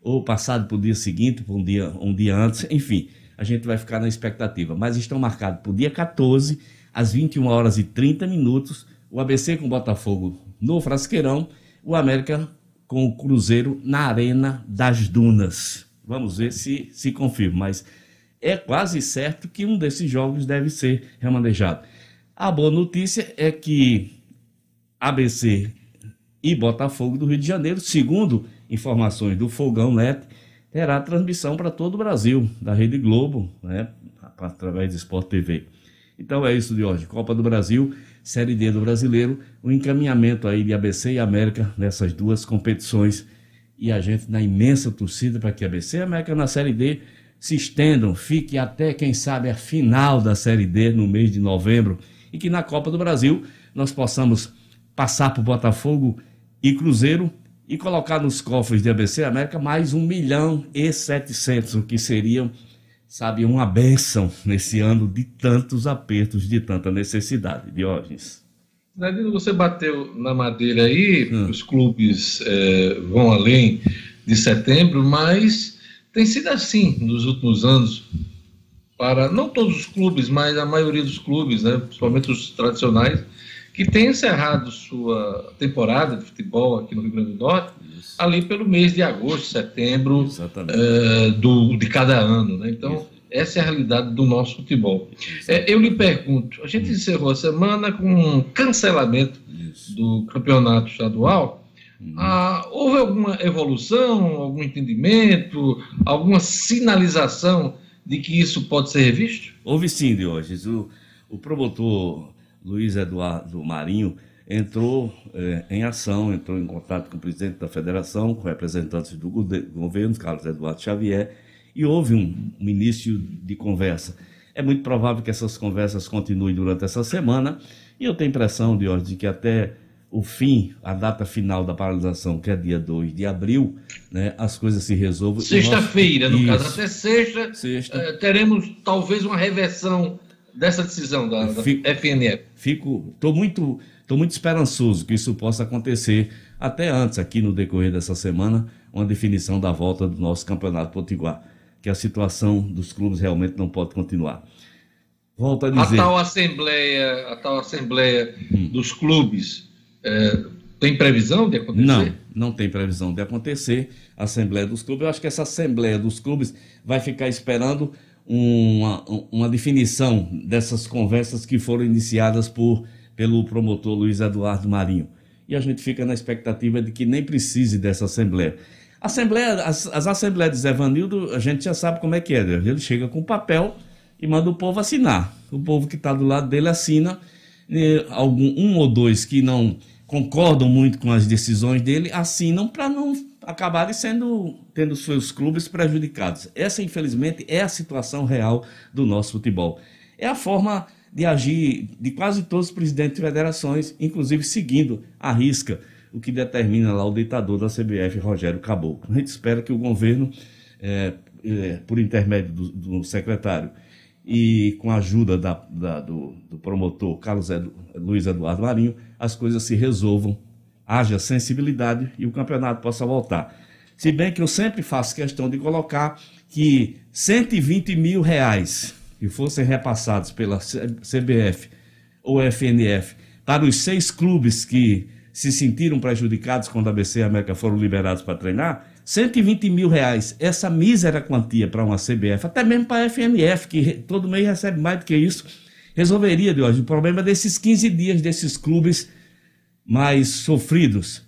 C: ou passado para o dia seguinte, para um dia, um dia antes, enfim, a gente vai ficar na expectativa. Mas estão marcados para o dia 14, às 21 horas e 30 minutos, o ABC com o Botafogo no Frasqueirão, o América com o Cruzeiro na Arena das Dunas. Vamos ver se se confirma, mas é quase certo que um desses jogos deve ser remanejado. A boa notícia é que ABC e Botafogo do Rio de Janeiro, segundo informações do Fogão Net, terá transmissão para todo o Brasil, da Rede Globo, né, através do Sport TV. Então é isso de hoje. Copa do Brasil, Série D do Brasileiro, o encaminhamento aí de ABC e América nessas duas competições. E a gente na imensa torcida para que ABC e América na Série D se estendam, fique até, quem sabe, a final da Série D no mês de novembro e que na Copa do Brasil nós possamos passar por Botafogo e Cruzeiro e colocar nos cofres de ABC América mais um milhão e setecentos, o que seriam, sabe, uma benção nesse ano de tantos apertos, de tanta necessidade. Diógenes.
A: Nadine, você bateu na madeira aí, hum. os clubes é, vão além de setembro, mas tem sido assim nos últimos anos para não todos os clubes, mas a maioria dos clubes, né, principalmente os tradicionais, que têm encerrado sua temporada de futebol aqui no Rio Grande do Norte Isso. ali pelo mês de agosto, setembro é, do, de cada ano. Né? Então, Isso. essa é a realidade do nosso futebol. É, eu lhe pergunto, a gente encerrou a semana com um cancelamento do campeonato estadual. Uhum. Ah, houve alguma evolução, algum entendimento, alguma sinalização de que isso pode ser revisto?
C: Houve sim, Diógenes. O, o promotor Luiz Eduardo Marinho entrou eh, em ação, entrou em contato com o presidente da federação, com representantes do governo, Carlos Eduardo Xavier, e houve um, um início de conversa. É muito provável que essas conversas continuem durante essa semana, e eu tenho a impressão, Diógenes, de que até o fim, a data final da paralisação, que é dia 2 de abril, né, as coisas se resolvam.
A: Sexta-feira, no caso, até sexta, sexta. Uh, teremos talvez uma reversão dessa decisão da, da fico, FNF.
C: Fico, estou muito, tô muito esperançoso que isso possa acontecer até antes, aqui no decorrer dessa semana, uma definição da volta do nosso campeonato potiguar, que a situação dos clubes realmente não pode continuar.
A: Volto a dizer. A tal assembleia, a tal assembleia hum. dos clubes é, tem previsão de acontecer?
C: Não, não tem previsão de acontecer. A Assembleia dos Clubes, eu acho que essa Assembleia dos Clubes vai ficar esperando uma, uma definição dessas conversas que foram iniciadas por, pelo promotor Luiz Eduardo Marinho. E a gente fica na expectativa de que nem precise dessa Assembleia. Assembleia as, as Assembleias de Zé Vanildo, a gente já sabe como é que é. Né? Ele chega com papel e manda o povo assinar. O povo que está do lado dele assina algum, um ou dois que não concordam muito com as decisões dele assinam para não acabarem sendo tendo seus clubes prejudicados. Essa, infelizmente, é a situação real do nosso futebol. É a forma de agir de quase todos os presidentes de federações, inclusive seguindo a risca o que determina lá o ditador da CBF, Rogério Caboclo. A gente espera que o governo, é, é, por intermédio do, do secretário e com a ajuda da, da, do, do, promotor Carlos Edu, Luiz Eduardo Marinho, as coisas se resolvam, haja sensibilidade e o campeonato possa voltar. Se bem que eu sempre faço questão de colocar que 120 mil reais que fossem repassados pela CBF ou FNF para os seis clubes que se sentiram prejudicados quando a ABC e a América foram liberados para treinar, 120 mil reais, essa mísera quantia para uma CBF, até mesmo para a FNF, que todo mês recebe mais do que isso, resolveria, de hoje, o problema desses 15 dias desses clubes mais sofridos.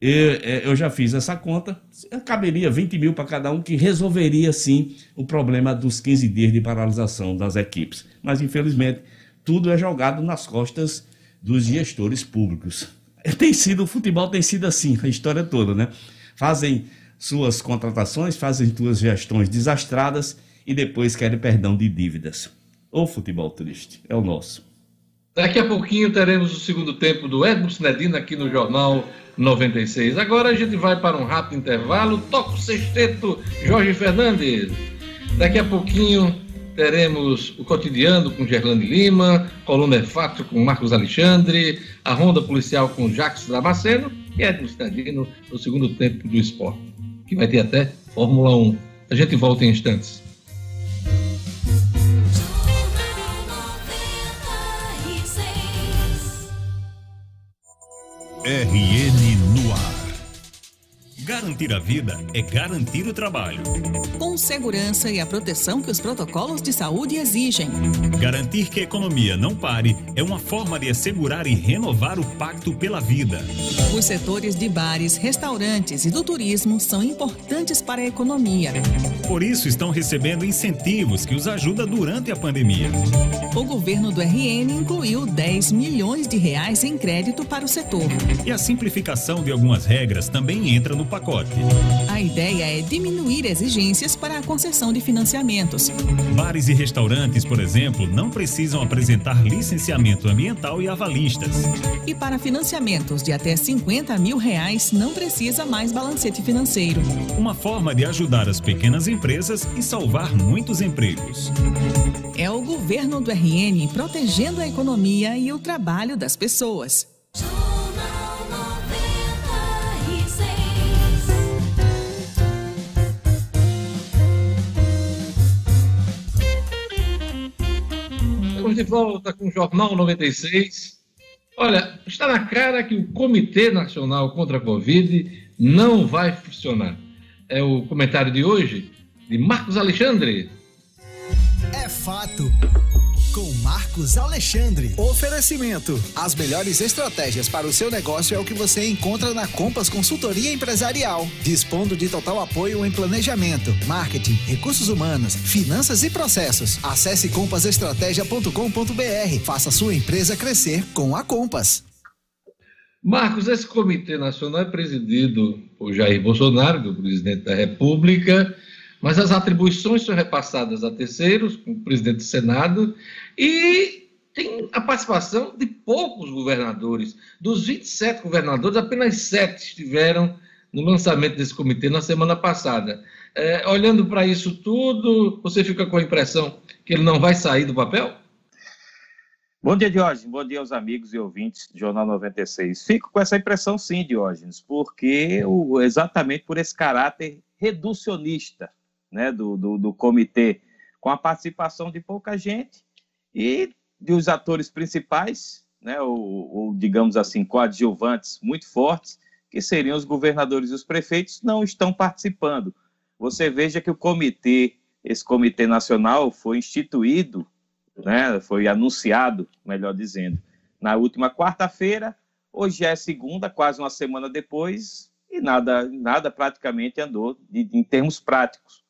C: Eu, é, eu já fiz essa conta, caberia 20 mil para cada um, que resolveria sim o problema dos 15 dias de paralisação das equipes. Mas, infelizmente, tudo é jogado nas costas dos gestores públicos. Tem sido, o futebol tem sido assim, a história toda, né? fazem suas contratações, fazem suas gestões desastradas e depois querem perdão de dívidas. O futebol triste, é o nosso.
A: Daqui a pouquinho teremos o segundo tempo do Edmo Sinedino aqui no Jornal 96. Agora a gente vai para um rápido intervalo. Toca o sexteto, Jorge Fernandes. Daqui a pouquinho teremos o Cotidiano com Gerlane Lima, Coluna Fato com Marcos Alexandre, a Ronda Policial com Jacques Damasceno e Edmo Cidadino no segundo tempo do esporte, que vai ter até Fórmula 1. A gente volta em instantes.
G: RN no ar. Garantir a vida é garantir o trabalho.
H: Com segurança e a proteção que os protocolos de saúde exigem.
G: Garantir que a economia não pare é uma forma de assegurar e renovar o pacto pela vida.
H: Os setores de bares, restaurantes e do turismo são importantes para a economia.
G: Por isso estão recebendo incentivos que os ajudam durante a pandemia.
H: O governo do RN incluiu 10 milhões de reais em crédito para o setor.
G: E a simplificação de algumas regras também entra no pacote.
H: A ideia é diminuir exigências para a concessão de financiamentos.
G: Bares e restaurantes, por exemplo, não precisam apresentar licenciamento ambiental e avalistas.
H: E para financiamentos de até 50 mil reais, não precisa mais balancete financeiro.
G: Uma forma de ajudar as pequenas empresas e salvar muitos empregos.
H: É o governo do RN protegendo a economia e o trabalho das pessoas.
A: Estamos de volta com o Jornal 96. Olha, está na cara que o Comitê Nacional contra a Covid não vai funcionar. É o comentário de hoje de Marcos Alexandre.
E: É fato. Com Marcos Alexandre. Oferecimento. As melhores estratégias para o seu negócio é o que você encontra na Compass Consultoria Empresarial. Dispondo de total apoio em planejamento, marketing, recursos humanos, finanças e processos. Acesse compassestratégia.com.br. Faça sua empresa crescer com a Compass.
A: Marcos, esse Comitê Nacional é presidido por Jair Bolsonaro, do presidente da República, mas as atribuições são repassadas a terceiros, como o presidente do Senado, e tem a participação de poucos governadores. Dos 27 governadores, apenas sete estiveram no lançamento desse comitê na semana passada. É, olhando para isso tudo, você fica com a impressão que ele não vai sair do papel?
I: Bom dia, Diógenes. Bom dia aos amigos e ouvintes do Jornal 96. Fico com essa impressão, sim, Diógenes, porque o, exatamente por esse caráter reducionista né, do, do, do comitê, com a participação de pouca gente e dos atores principais, né, ou, ou, digamos assim, coadjuvantes muito fortes, que seriam os governadores e os prefeitos, não estão participando. Você veja que o comitê, esse comitê nacional, foi instituído, né, foi anunciado, melhor dizendo, na última quarta-feira. Hoje é segunda, quase uma semana depois, e nada, nada praticamente andou de, em termos práticos,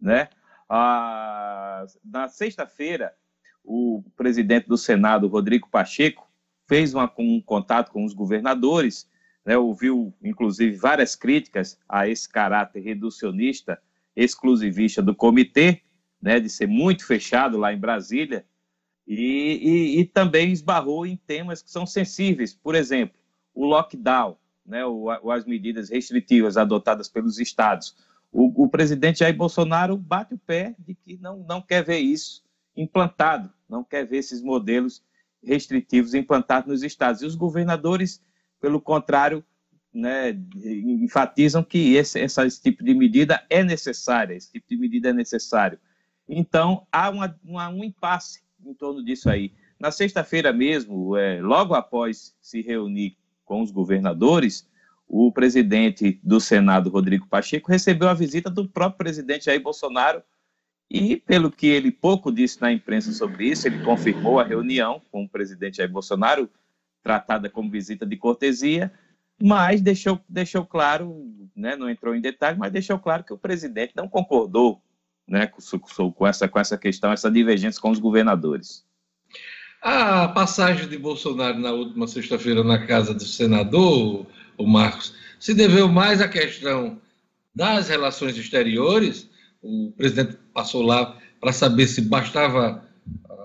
I: né? Ah, na sexta-feira, o presidente do Senado, Rodrigo Pacheco, fez uma, um contato com os governadores, né, ouviu, inclusive, várias críticas a esse caráter reducionista, exclusivista do comitê, né, de ser muito fechado lá em Brasília, e, e, e também esbarrou em temas que são sensíveis, por exemplo, o lockdown, né, as medidas restritivas adotadas pelos estados. O, o, presidente Jair Bolsonaro bate o pé de que não, não quer ver isso implantado, não quer ver esses modelos restritivos implantados nos estados. E os governadores, pelo contrário, né, enfatizam que esse, esse tipo de medida é necessária, esse tipo de medida é necessário. Então, há uma, uma, um impasse em torno disso aí. Na sexta-feira mesmo, é, logo após se reunir com os governadores, o presidente do Senado, Rodrigo Pacheco, recebeu a visita do próprio presidente Jair Bolsonaro e, pelo que ele pouco disse na imprensa sobre isso, ele confirmou a reunião com o presidente Jair Bolsonaro, tratada como visita de cortesia, mas deixou, deixou claro, né, não entrou em detalhes, mas deixou claro que o presidente não concordou né, com, com, essa, com essa questão, essa divergência com os governadores.
A: A passagem de Bolsonaro na última sexta-feira na casa do senador, o Marcos, se deveu mais à questão das relações exteriores, o presidente passou lá para saber se bastava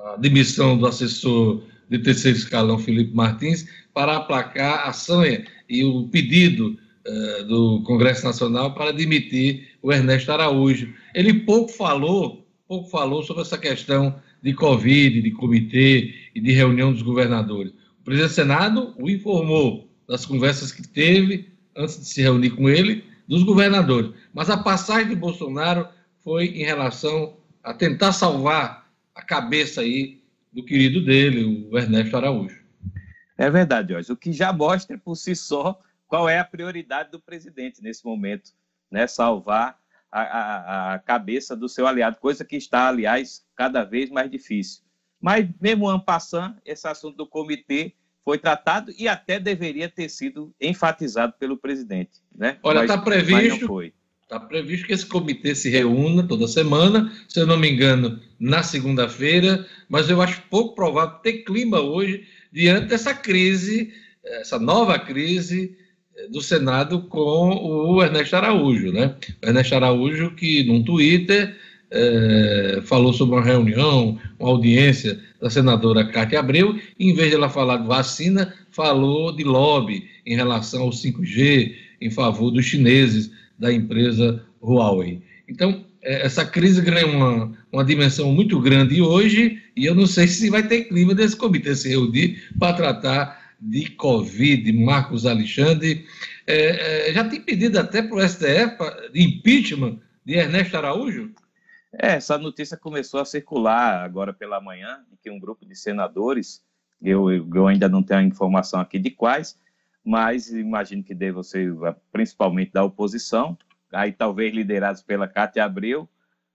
A: a demissão do assessor de terceiro escalão, Felipe Martins, para aplacar a sanha e o pedido uh, do Congresso Nacional para demitir o Ernesto Araújo. Ele pouco falou, pouco falou sobre essa questão de Covid, de comitê e de reunião dos governadores. O presidente do Senado o informou das conversas que teve antes de se reunir com ele, dos governadores. Mas a passagem de Bolsonaro foi em relação a tentar salvar a cabeça aí do querido dele, o Ernesto Araújo.
I: É verdade, Jorge. O que já mostra por si só qual é a prioridade do presidente nesse momento, né? Salvar a, a, a cabeça do seu aliado, coisa que está, aliás, cada vez mais difícil. Mas, mesmo ano passando, esse assunto do comitê foi tratado e até deveria ter sido enfatizado pelo presidente. Né?
A: Olha, está previsto. Está previsto que esse comitê se reúna toda semana, se eu não me engano, na segunda-feira, mas eu acho pouco provável ter clima hoje diante dessa crise, essa nova crise eh, do Senado com o Ernesto Araújo, né? O Ernesto Araújo que num Twitter é, falou sobre uma reunião, uma audiência da senadora Cátia Abreu, em vez de ela falar de vacina, falou de lobby em relação ao 5G, em favor dos chineses, da empresa Huawei. Então, é, essa crise ganha uma, uma dimensão muito grande hoje, e eu não sei se vai ter clima desse comitê se reunir para tratar de Covid. Marcos Alexandre é, é, já tem pedido até para o STF de impeachment de Ernesto Araújo?
I: É, essa notícia começou a circular agora pela manhã, de que um grupo de senadores, eu, eu ainda não tenho a informação aqui de quais, mas imagino que deva ser principalmente da oposição, aí talvez liderados pela Cátia Abreu,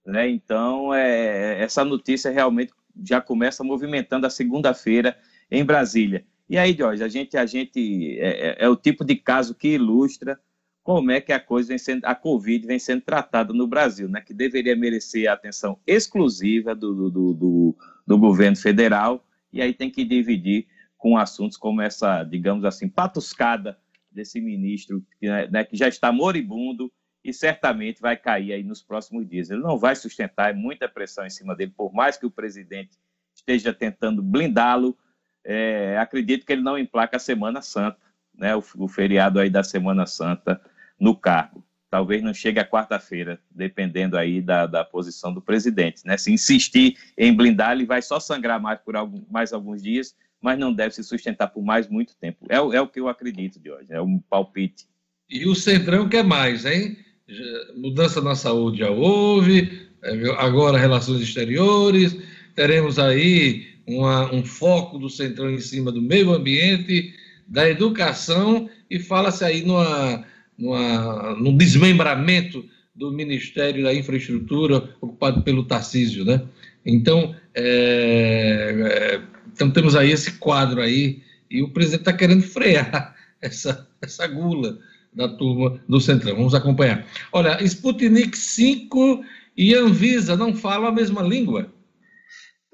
I: né? Então, é, essa notícia realmente já começa movimentando a segunda-feira em Brasília. E aí, Jorge, a gente, a gente é, é, é o tipo de caso que ilustra como é que a coisa vem sendo, a Covid vem sendo tratada no Brasil, né? Que deveria merecer a atenção exclusiva do, do, do, do governo federal, e aí tem que dividir com assuntos como essa, digamos assim, patuscada desse ministro né, que já está moribundo e certamente vai cair aí nos próximos dias. Ele não vai sustentar é muita pressão em cima dele, por mais que o presidente esteja tentando blindá-lo. É, acredito que ele não emplaca a Semana Santa, né, o, o feriado aí da Semana Santa no cargo. Talvez não chegue a quarta-feira, dependendo aí da, da posição do presidente. Né? Se insistir em blindar, ele vai só sangrar mais por algum, mais alguns dias, mas não deve se sustentar por mais muito tempo. É, é o que eu acredito de hoje, é um palpite.
A: E o Centrão quer mais, hein? Mudança na saúde já houve, é, agora relações exteriores, teremos aí uma, um foco do Centrão em cima do meio ambiente, da educação, e fala-se aí numa numa, num desmembramento do Ministério da Infraestrutura ocupado pelo Tarcísio, né? Então, é, é, então temos aí esse quadro aí e o presidente está querendo frear essa, essa gula da turma do Centrão. Vamos acompanhar. Olha, Sputnik 5 e Anvisa não falam a mesma língua.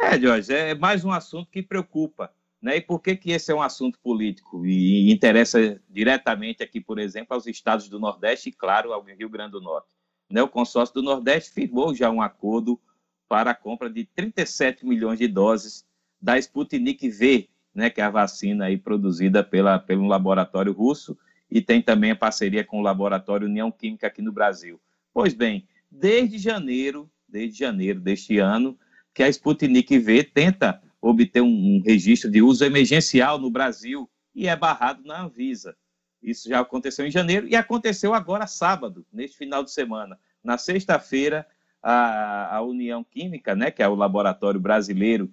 I: É, Jorge, é mais um assunto que preocupa. Né? E por que, que esse é um assunto político e interessa diretamente aqui, por exemplo, aos estados do Nordeste e, claro, ao Rio Grande do Norte? Né? O consórcio do Nordeste firmou já um acordo para a compra de 37 milhões de doses da Sputnik V, né, que é a vacina aí produzida pela, pelo laboratório russo e tem também a parceria com o laboratório União Química aqui no Brasil. Pois bem, desde janeiro, desde janeiro deste ano, que a Sputnik V tenta obter um, um registro de uso emergencial no Brasil e é barrado na Anvisa. Isso já aconteceu em janeiro e aconteceu agora sábado, neste final de semana. Na sexta-feira, a, a, União Química, né, que é o laboratório brasileiro,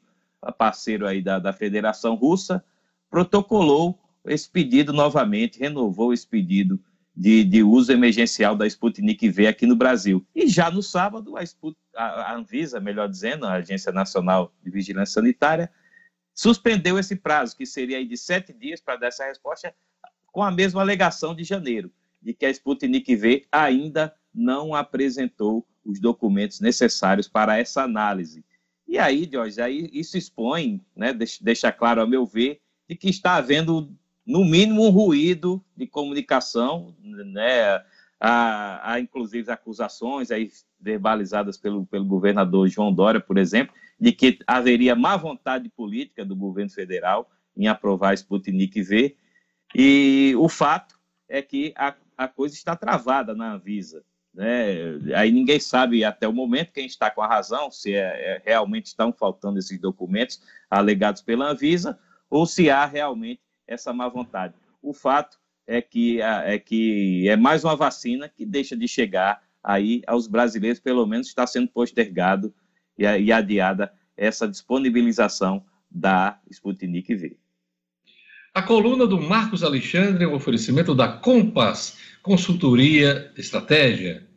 I: parceiro aí da, da Federação Russa, protocolou esse pedido novamente, renovou esse pedido de, de uso emergencial da Sputnik V aqui no Brasil. E já no sábado, a, Sput, a, Anvisa, melhor dizendo, a Agência Nacional de Vigilância Sanitária, suspendeu esse prazo, que seria de sete dias para dar essa resposta, com a mesma alegação de janeiro, de que a Sputnik V ainda não apresentou os documentos necessários para essa análise. E aí, Jorge, aí isso expõe, né, deixa claro, a meu ver, de que está havendo no mínimo, um ruído de comunicação, né? Há, há inclusive acusações aí verbalizadas pelo, pelo governador João Dória, por exemplo, de que haveria má vontade política do governo federal em aprovar Sputnik V. E o fato é que a, a coisa está travada na Anvisa. Né? Aí ninguém sabe até o momento quem está com a razão, se é, é, realmente estão faltando esses documentos alegados pela Anvisa, ou se há realmente essa má vontade. O fato é que é, que é mais uma vacina que deixa de chegar aí aos brasileiros, pelo menos está sendo postergado e, e adiada essa disponibilização da Sputnik V.
A: A coluna do Marcos Alexandre é um oferecimento da Compass, consultoria estratégia.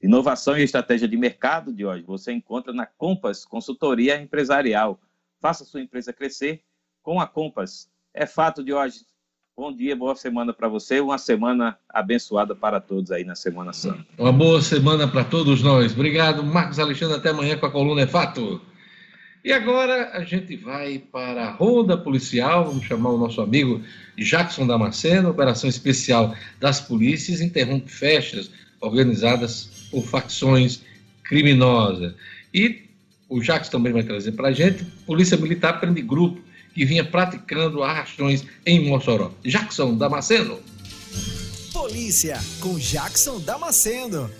I: Inovação e estratégia de mercado de hoje você encontra na Compass Consultoria Empresarial. Faça sua empresa crescer com a Compass. É fato de hoje. Bom dia, boa semana para você, uma semana abençoada para todos aí na Semana Santa.
A: Uma boa semana para todos nós. Obrigado, Marcos Alexandre. Até amanhã com a coluna É Fato. E agora a gente vai para a ronda policial, vamos chamar o nosso amigo Jackson Damasceno, operação especial das polícias, interrompe festas organizadas por facções criminosas. E o Jackson também vai trazer para a gente, Polícia Militar prende grupo que vinha praticando arrastões em Mossoró. Jackson Damasceno.
E: Polícia com Jackson Damasceno,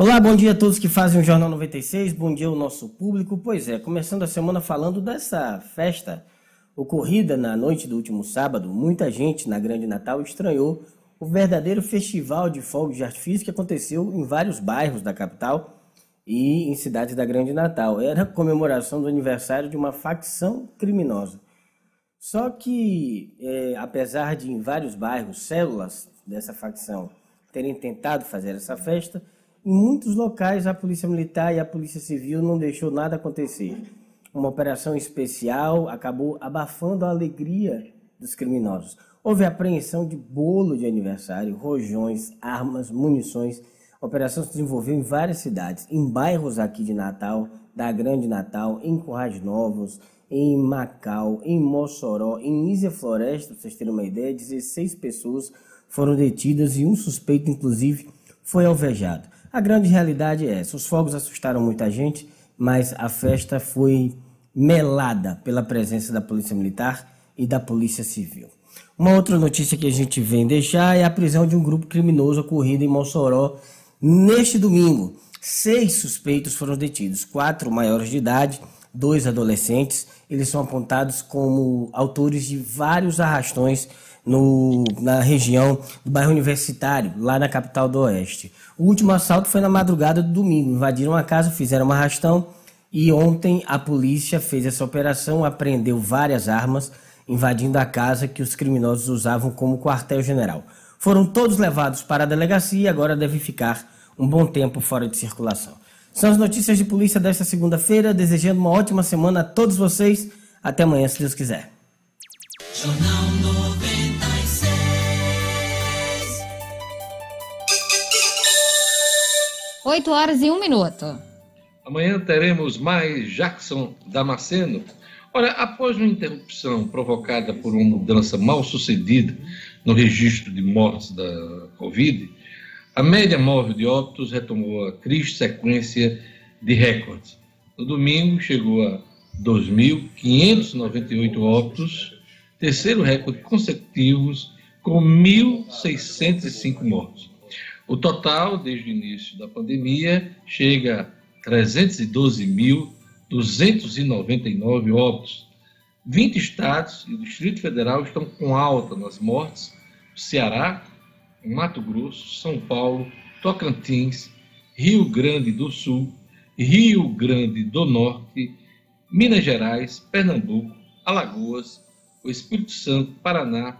J: Olá, bom dia a todos que fazem o Jornal 96, bom dia ao nosso público. Pois é, começando a semana falando dessa festa ocorrida na noite do último sábado, muita gente na Grande Natal estranhou o verdadeiro festival de fogos de artifício que aconteceu em vários bairros da capital e em cidades da Grande Natal. Era a comemoração do aniversário de uma facção criminosa. Só que, é, apesar de em vários bairros células dessa facção terem tentado fazer essa festa, em muitos locais a Polícia Militar e a Polícia Civil não deixou nada acontecer uma operação especial acabou abafando a alegria dos criminosos. Houve apreensão de bolo de aniversário, rojões, armas, munições. A operação se desenvolveu em várias cidades, em bairros aqui de Natal, da Grande Natal, em Currais Novos, em Macau, em Mossoró, em Nízia Floresta, para vocês terem uma ideia, 16 pessoas foram detidas e um suspeito, inclusive, foi alvejado. A grande realidade é essa: os fogos assustaram muita gente, mas a festa foi melada pela presença da Polícia Militar e da Polícia Civil. Uma outra notícia que a gente vem deixar é a prisão de um grupo criminoso ocorrido em Mossoró neste domingo. Seis suspeitos foram detidos, quatro maiores de idade, dois adolescentes. Eles são apontados como autores de vários arrastões no, na região do bairro Universitário, lá na capital do Oeste. O último assalto foi na madrugada do domingo. Invadiram a casa, fizeram um arrastão e ontem a polícia fez essa operação, apreendeu várias armas, invadindo a casa que os criminosos usavam como quartel-general. Foram todos levados para a delegacia e agora devem ficar um bom tempo fora de circulação. São as notícias de polícia desta segunda-feira, desejando uma ótima semana a todos vocês. Até amanhã, se Deus quiser.
B: 8 horas e um minuto.
A: Amanhã teremos mais Jackson Damasceno. Olha, após uma interrupção provocada por uma mudança mal sucedida no registro de mortes da Covid, a média móvel de óbitos retomou a triste sequência de recordes. No domingo chegou a 2.598 óbitos, terceiro recorde consecutivo, com 1.605 mortos. O total, desde o início da pandemia, chega a 312.299 óbitos. 20 estados e o Distrito Federal estão com alta nas mortes: Ceará, Mato Grosso, São Paulo, Tocantins, Rio Grande do Sul, Rio Grande do Norte, Minas Gerais, Pernambuco, Alagoas, o Espírito Santo, Paraná,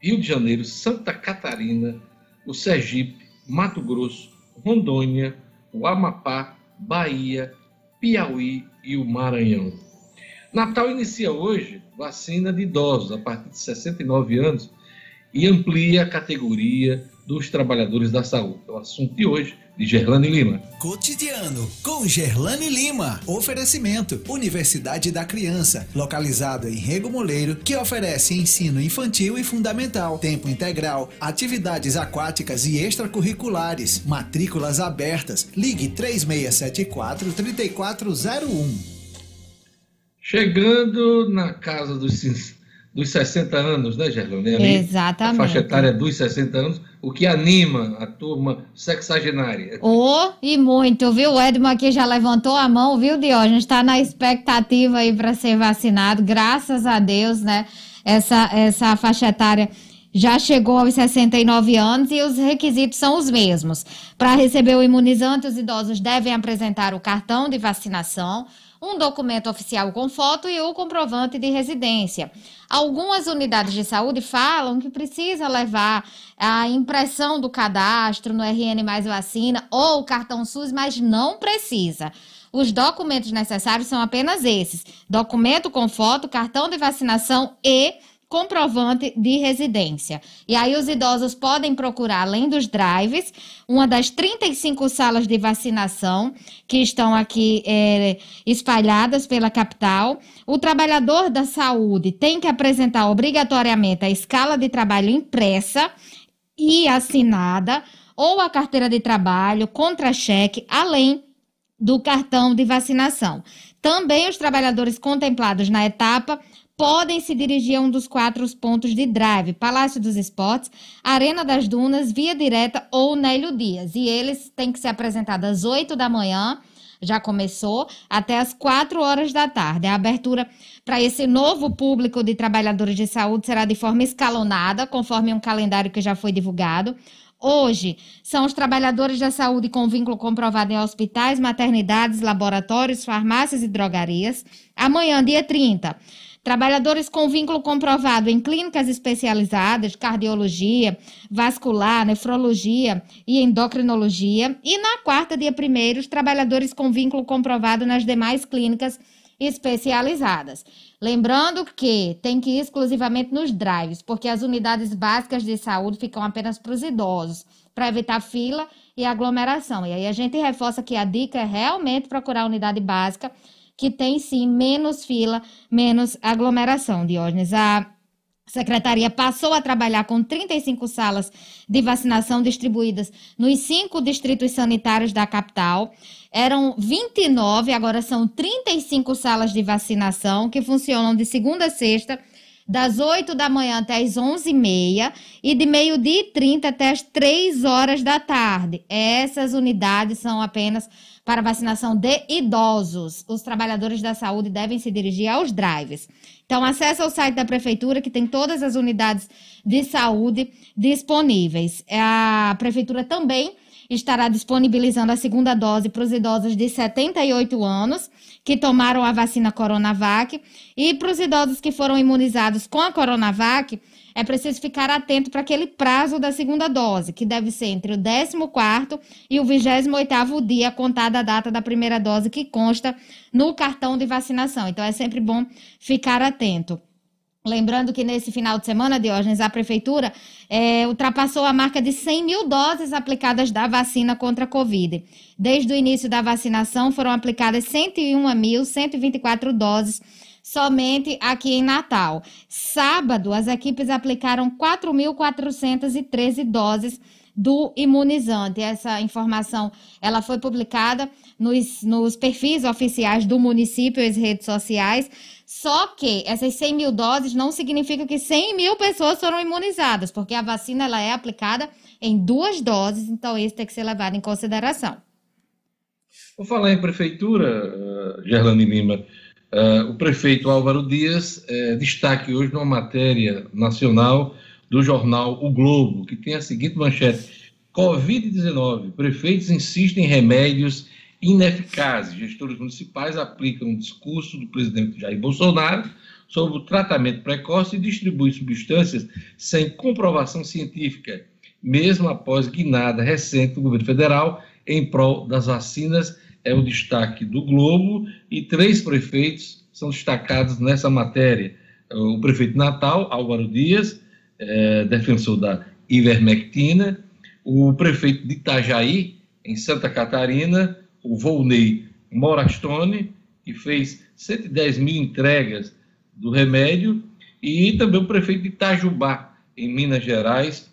A: Rio de Janeiro, Santa Catarina, o Sergipe, Mato Grosso, Rondônia, o Amapá, Bahia, Piauí e o Maranhão. Natal inicia hoje vacina de idosos a partir de 69 anos e amplia a categoria dos trabalhadores da saúde. É o assunto de hoje de Gerlane Lima.
E: Cotidiano com Gerlane Lima. Oferecimento: Universidade da Criança, localizado em Rego Moleiro, que oferece ensino infantil e fundamental, tempo integral, atividades aquáticas e extracurriculares, matrículas abertas. Ligue 3674 3401.
A: Chegando na casa dos dos 60 anos, né, Gerlone? Ali,
B: Exatamente.
A: A faixa etária dos 60 anos, o que anima a turma sexagenária.
B: Oh, e muito, viu? O Edmo aqui já levantou a mão, viu, Diógenes? Está na expectativa aí para ser vacinado, graças a Deus, né? Essa, essa faixa etária já chegou aos 69 anos e os requisitos são os mesmos. Para receber o imunizante, os idosos devem apresentar o cartão de vacinação, um documento oficial com foto e o comprovante de residência. Algumas unidades de saúde falam que precisa levar a impressão do cadastro no RN mais vacina ou o cartão SUS, mas não precisa. Os documentos necessários são apenas esses: documento com foto, cartão de vacinação e comprovante de residência. E aí os idosos podem procurar, além dos drives, uma das 35 salas de vacinação que estão aqui é, espalhadas pela capital. O trabalhador da saúde tem que apresentar obrigatoriamente a escala de trabalho impressa e assinada, ou a carteira de trabalho, contra-cheque, além do cartão de vacinação. Também os trabalhadores contemplados na etapa podem se dirigir a um dos quatro pontos de drive: Palácio dos Esportes, Arena das Dunas, Via Direta ou Nélio Dias. E eles têm que se apresentar das 8 da manhã, já começou, até as 4 horas da tarde. A abertura para esse novo público de trabalhadores de saúde será de forma escalonada, conforme um calendário que já foi divulgado. Hoje, são os trabalhadores da saúde com vínculo comprovado em hospitais, maternidades, laboratórios, farmácias e drogarias. Amanhã, dia 30, Trabalhadores com vínculo comprovado em clínicas especializadas, cardiologia, vascular, nefrologia e endocrinologia. E na quarta, dia primeiro, os trabalhadores com vínculo comprovado nas demais clínicas especializadas. Lembrando que tem que ir exclusivamente nos drives, porque as unidades básicas de saúde ficam apenas para os idosos, para evitar fila e aglomeração. E aí a gente reforça que a dica é realmente procurar a unidade básica que tem sim menos fila, menos aglomeração, Diógenes. A secretaria passou a trabalhar com 35 salas de vacinação distribuídas nos cinco distritos sanitários da capital. Eram 29, agora são 35 salas de vacinação que funcionam de segunda a sexta, das 8 da manhã até as 11h30 e de meio-dia e 30 até as 3 horas da tarde. Essas unidades são apenas para vacinação de idosos. Os trabalhadores da saúde devem se dirigir aos drives. Então, acesse o site da prefeitura que tem todas as unidades de saúde disponíveis. A prefeitura também estará disponibilizando a segunda dose para os idosos de 78 anos que tomaram a vacina Coronavac e para os idosos que foram imunizados com a Coronavac é preciso ficar atento para aquele prazo da segunda dose, que deve ser entre o 14º e o 28º dia contada a data da primeira dose que consta no cartão de vacinação. Então é sempre bom ficar atento. Lembrando que nesse final de semana, Diógenes, a Prefeitura é, ultrapassou a marca de 100 mil doses aplicadas da vacina contra a Covid. Desde o início da vacinação, foram aplicadas 101.124 doses somente aqui em Natal. Sábado, as equipes aplicaram 4.413 doses do imunizante. Essa informação ela foi publicada nos, nos perfis oficiais do município e as redes sociais. Só que essas 100 mil doses não significa que 100 mil pessoas foram imunizadas, porque a vacina ela é aplicada em duas doses, então isso tem que ser levado em consideração.
A: Vou falar em prefeitura, uh, Gerlane Lima. Uh, o prefeito Álvaro Dias uh, destaque hoje numa matéria nacional do jornal O Globo, que tem a seguinte manchete: Covid-19, prefeitos insistem em remédios ineficazes. Gestores municipais aplicam um discurso do presidente Jair Bolsonaro sobre o tratamento precoce e distribuem substâncias sem comprovação científica, mesmo após guinada recente do governo federal em prol das vacinas é o destaque do Globo e três prefeitos são destacados nessa matéria. O prefeito Natal, Álvaro Dias, é, defensor da ivermectina, o prefeito de Itajaí, em Santa Catarina, o Volney Morastone, que fez 110 mil entregas do remédio, e também o prefeito de Itajubá, em Minas Gerais,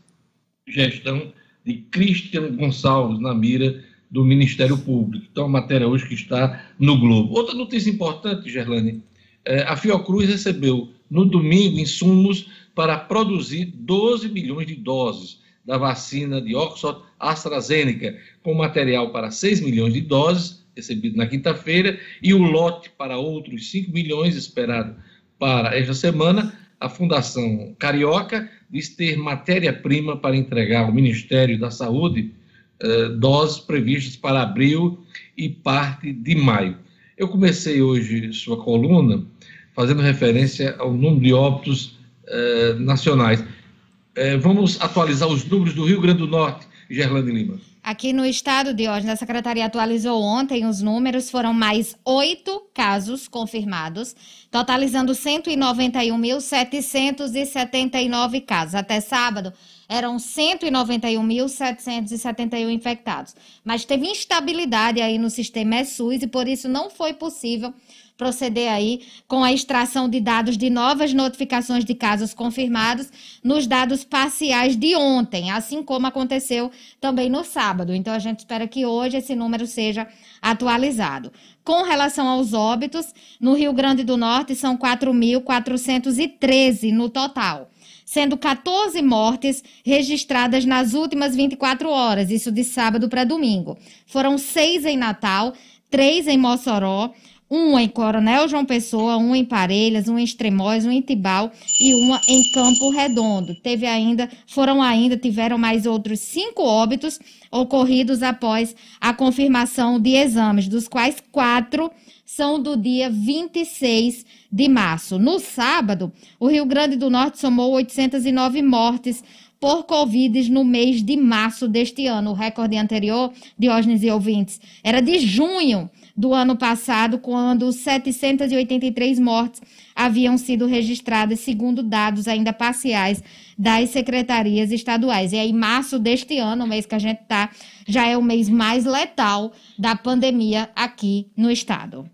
A: gestão de Cristian Gonçalves na mira do Ministério Público. Então, a matéria hoje que está no Globo. Outra notícia importante, Gerlane, É, a Fiocruz recebeu no domingo insumos para produzir 12 milhões de doses da vacina de Oxford AstraZeneca, com material para 6 milhões de doses, recebido na quinta-feira, e o lote para outros 5 milhões esperado para esta semana. A Fundação Carioca diz ter matéria-prima para entregar ao Ministério da Saúde eh, doses previstas para abril e parte de maio. Eu comecei hoje sua coluna fazendo referência ao número de óbitos eh, nacionais. Eh, vamos atualizar os números do Rio Grande do Norte, Gerlane Lima.
B: Aqui no estado de hoje, a Secretaria atualizou ontem os números, foram mais oito casos confirmados, totalizando 191.779 casos. Até sábado, eram 191.771 infectados. Mas teve instabilidade aí no sistema SUS e por isso não foi possível proceder aí com a extração de dados de novas notificações de casos confirmados nos dados parciais de ontem, assim como aconteceu também no sábado. Então a gente espera que hoje esse número seja atualizado. Com relação aos óbitos, no Rio Grande do Norte são 4.413 no total sendo 14 mortes registradas nas últimas 24 horas, isso de sábado para domingo. Foram seis em Natal, três em Mossoró, um em Coronel João Pessoa, um em Parelhas, um em Extremóis, um em Tibau e uma em Campo Redondo. Teve ainda, foram ainda, tiveram mais outros cinco óbitos ocorridos após a confirmação de exames, dos quais quatro são do dia 26 de março. No sábado, o Rio Grande do Norte somou 809 mortes por Covid no mês de março deste ano. O recorde anterior, Diógenes e ouvintes, era de junho do ano passado, quando 783 mortes haviam sido registradas, segundo dados ainda parciais das secretarias estaduais. E aí, março deste ano, o mês que a gente está, já é o mês mais letal da pandemia aqui no estado.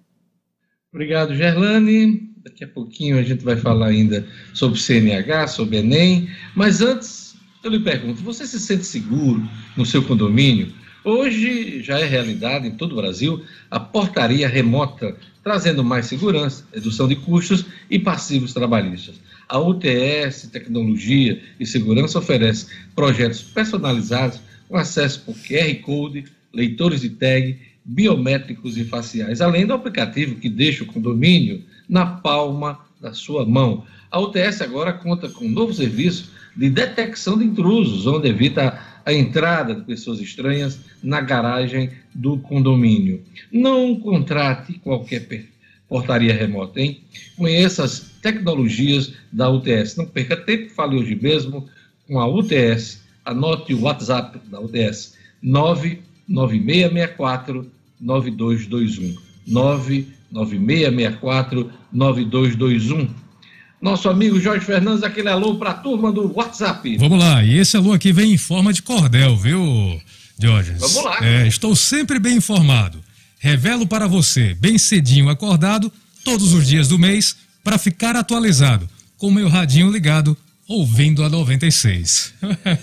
A: Obrigado, Gerlane. Daqui a pouquinho a gente vai falar ainda sobre CNH, sobre Enem. Mas antes, eu lhe pergunto: você se sente seguro no seu condomínio? Hoje já é realidade em todo o Brasil a portaria remota, trazendo mais segurança, redução de custos e passivos trabalhistas. A UTS Tecnologia e Segurança oferece projetos personalizados com acesso por QR Code, leitores de tag, biométricos e faciais, além do aplicativo que deixa o condomínio na palma da sua mão. A UTS agora conta com um novo serviço de detecção de intrusos, onde evita a entrada de pessoas estranhas na garagem do condomínio. Não contrate qualquer portaria remota, hein? Conheça as tecnologias da UTS. Não perca tempo, fale hoje mesmo com a UTS. Anote o WhatsApp da UTS: 99664 9221. 99664 9221 nosso amigo Jorge Fernandes, aquele alô para a turma do WhatsApp.
D: Vamos lá, e esse alô aqui vem em forma de cordel, viu, Jorge?
A: Vamos lá.
D: É, estou sempre bem informado. Revelo para você, bem cedinho acordado, todos os dias do mês, para ficar atualizado, com o meu radinho ligado ouvindo a 96.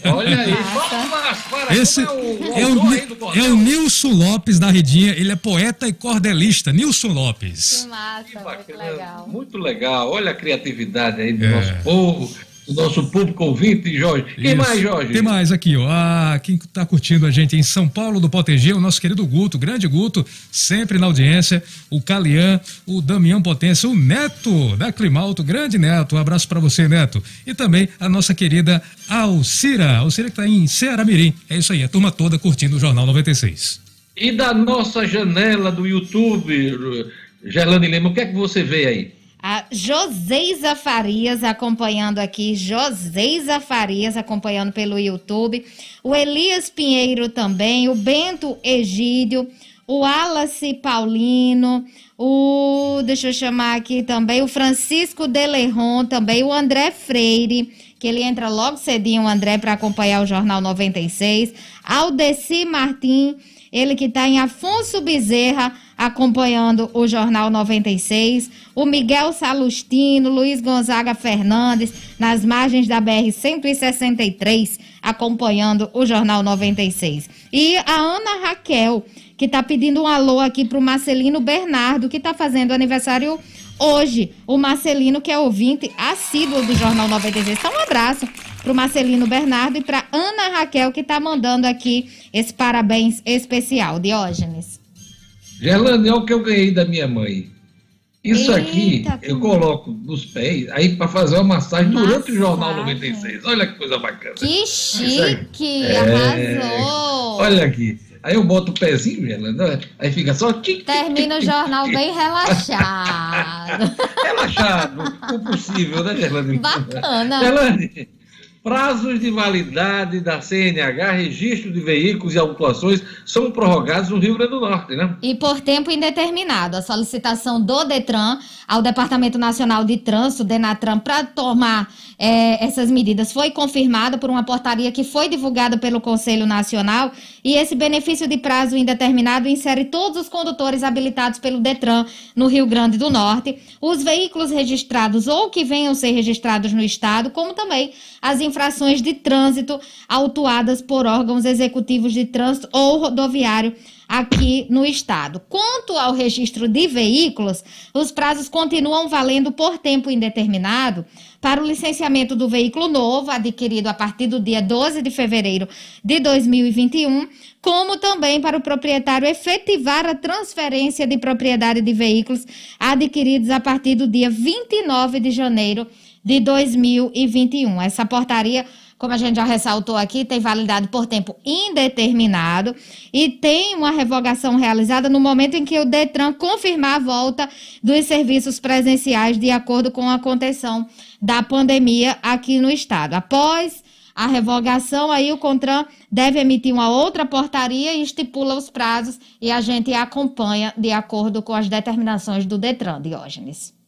A: Olha aí, para
D: Esse é o, é, o, é o Nilson Lopes da Redinha, ele é poeta e cordelista. Nilson Lopes.
B: Que massa, que muito legal.
A: Muito legal, olha a criatividade aí do é. nosso povo o nosso público ouvinte, Jorge. Quem Isso. mais, Jorge?
D: Tem mais aqui, ó. Ah, quem está curtindo a gente em São Paulo do Potegi, o nosso querido Guto, grande Guto, sempre na audiência. O Calian, o Damião Potência, o Neto da Climalto, grande Neto. Um abraço para você, Neto. E também a nossa querida Alcira, Alcira que está em Ceará Mirim. É isso aí, a turma toda curtindo o Jornal 96.
A: E da nossa janela do YouTube, Gerlane Lima, o que é que você vê aí?
B: A Joseisa Farias acompanhando aqui, Joseisa Farias acompanhando pelo YouTube, o Elias Pinheiro também, o Bento Egídio, o Wallace Paulino, o, deixa eu chamar aqui também, o Francisco Deleron também, o André Freire, que ele entra logo cedinho, o André, para acompanhar o Jornal 96, Aldeci Martim, ele que está em Afonso Bezerra, acompanhando o Jornal 96, o Miguel Salustino, Luiz Gonzaga Fernandes, nas margens da BR-163, acompanhando o Jornal 96. E a Ana Raquel, que está pedindo um alô aqui para o Marcelino Bernardo, que está fazendo aniversário hoje. O Marcelino, que é ouvinte assíduo do Jornal 96. Então, um abraço para o Marcelino Bernardo e para Ana Raquel, que está mandando aqui esse parabéns especial. Diógenes.
A: Gerlane, é o que eu ganhei da minha mãe. Isso
B: Eita,
A: aqui eu coloco nos pés, aí para fazer uma massagem, durante o Jornal 96. Olha que coisa bacana.
B: Que chique!
A: É,
B: Arrasou!
A: Olha aqui. Aí eu boto o pezinho, Gerlane, aí fica só tic,
B: Termina o jornal bem relaxado.
A: relaxado, o possível, né, Gerlane?
B: Bacana.
A: Gerlane, prazos de validade da CNH, registro de veículos e autuações são prorrogados no Rio Grande do Norte, né?
B: E por tempo indeterminado, a solicitação do Detran ao Departamento Nacional de Trânsito, Denatran, para tomar eh, essas medidas foi confirmada por uma portaria que foi divulgada pelo Conselho Nacional e esse benefício de prazo indeterminado insere todos os condutores habilitados pelo Detran no Rio Grande do Norte, os veículos registrados ou que venham ser registrados no estado, como também as infrações de trânsito autuadas por órgãos executivos de trânsito ou rodoviário aqui no estado. Quanto ao registro de veículos, os prazos continuam valendo por tempo indeterminado para o licenciamento do veículo novo, adquirido a partir do dia 12 de fevereiro de 2021, como também para o proprietário efetivar a transferência de propriedade de veículos adquiridos a partir do dia 29 de janeiro de 2021. Essa portaria como a gente já ressaltou aqui, tem validade por tempo indeterminado e tem uma revogação realizada no momento em que o Detran confirmar a volta dos serviços presenciais de acordo com a contenção da pandemia aqui no estado. Após a revogação, aí o CONTRAN deve emitir uma outra portaria e estipula os prazos e a gente acompanha de acordo com as determinações do Detran, Diógenes.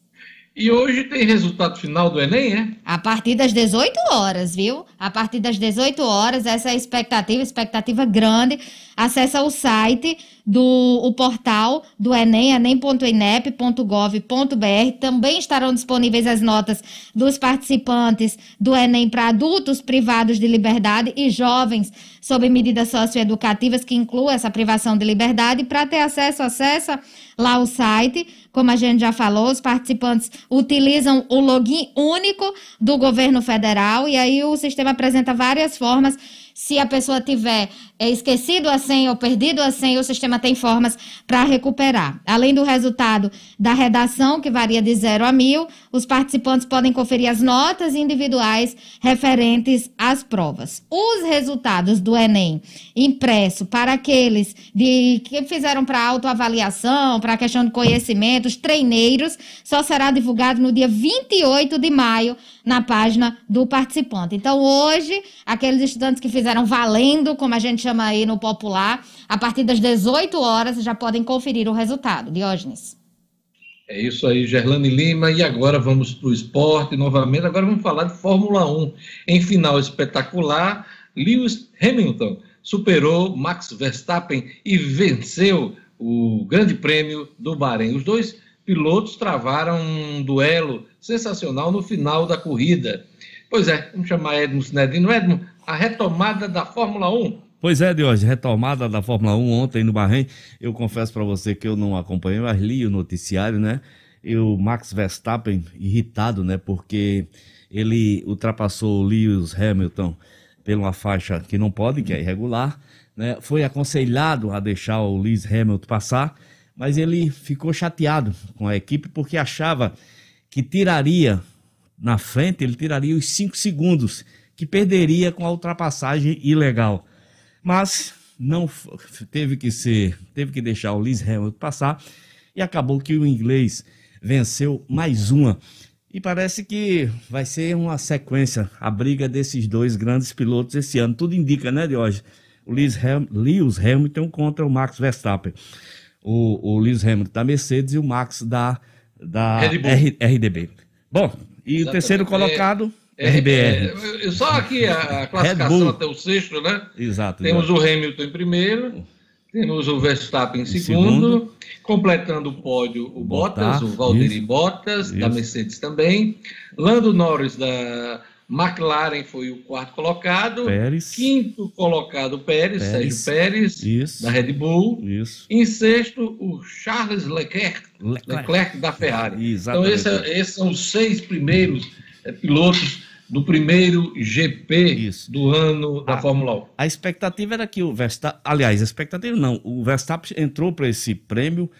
A: E hoje tem resultado final do Enem, é?
B: A partir das 18 horas, viu? A partir das 18 horas, essa é a expectativa, expectativa grande. Acesse o site do o portal do Enem, enem.inep.gov.br. Também estarão disponíveis as notas dos participantes do Enem para adultos privados de liberdade e jovens sob medidas socioeducativas que incluam essa privação de liberdade. Para ter acesso, acessa lá o site. Como a gente já falou, os participantes utilizam o login único do governo federal e aí o sistema apresenta várias formas. Se a pessoa tiver é, esquecido a senha ou perdido a senha, o sistema tem formas para recuperar. Além do resultado da redação, que varia de 0 a 1000, os participantes podem conferir as notas individuais referentes às provas. Os resultados do Enem impresso para aqueles de, que fizeram para autoavaliação, para a questão de conhecimento, os treineiros, só será divulgado no dia 28 de maio na página do participante. Então, hoje, aqueles estudantes que fizeram valendo, como a gente chama aí no popular, a partir das 18 horas já podem conferir o resultado. Diógenes.
A: É isso aí, Gerlane Lima. E agora vamos para o esporte novamente. Agora vamos falar de Fórmula 1. Em final espetacular, Lewis Hamilton superou Max Verstappen e venceu o Grande Prêmio do Bahrein. Os dois pilotos travaram um duelo sensacional no final da corrida. Pois é, vamos chamar Edmo Sinedino. Edmo, a retomada da Fórmula 1.
C: Pois é, Diógenes, retomada da Fórmula 1 ontem no Bahrein. Eu confesso para você que eu não acompanhei, mas li o noticiário, né? E o Max Verstappen irritado, né? Porque ele ultrapassou o Lewis Hamilton uma faixa que não pode, que é irregular, né? Foi aconselhado a deixar o Lewis Hamilton passar, mas ele ficou chateado com a equipe porque achava que tiraria na frente, ele tiraria os cinco segundos que perderia com a ultrapassagem ilegal. Mas não teve que ser, teve que deixar o Lewis Hamilton passar e acabou que o inglês venceu mais uma. E parece que vai ser uma sequência a briga desses dois grandes pilotos esse ano. Tudo indica, né, de hoje? O Lewis, Ham, Lewis Hamilton contra o Max Verstappen. O, o Lewis Hamilton da Mercedes e o Max da, da R, RDB. Bom, e Exatamente. o terceiro colocado, é, RBR.
A: É, só aqui a, a classificação até o sexto, né?
C: Exato.
A: Temos exato. o Hamilton em primeiro, temos o Verstappen em segundo, segundo. completando o pódio o Bottas, Bottas o Valtteri Bottas, isso. da Mercedes também, Lando Norris da McLaren foi o quarto colocado.
C: Pérez.
A: Quinto colocado, Pérez,
C: Pérez.
A: Sérgio Pérez,
C: Isso.
A: da Red Bull.
C: Isso.
A: Em sexto, o Charles Leclerc,
C: Leclerc.
A: Leclerc da Ferrari.
C: Exatamente.
A: Então, esse é- esses são os seis primeiros pilotos do primeiro GP
C: Isso.
A: do ano da. Fórmula 1.
C: A expectativa era que o Verstappen. Aliás, a expectativa não. O Verstappen entrou para esse prêmio,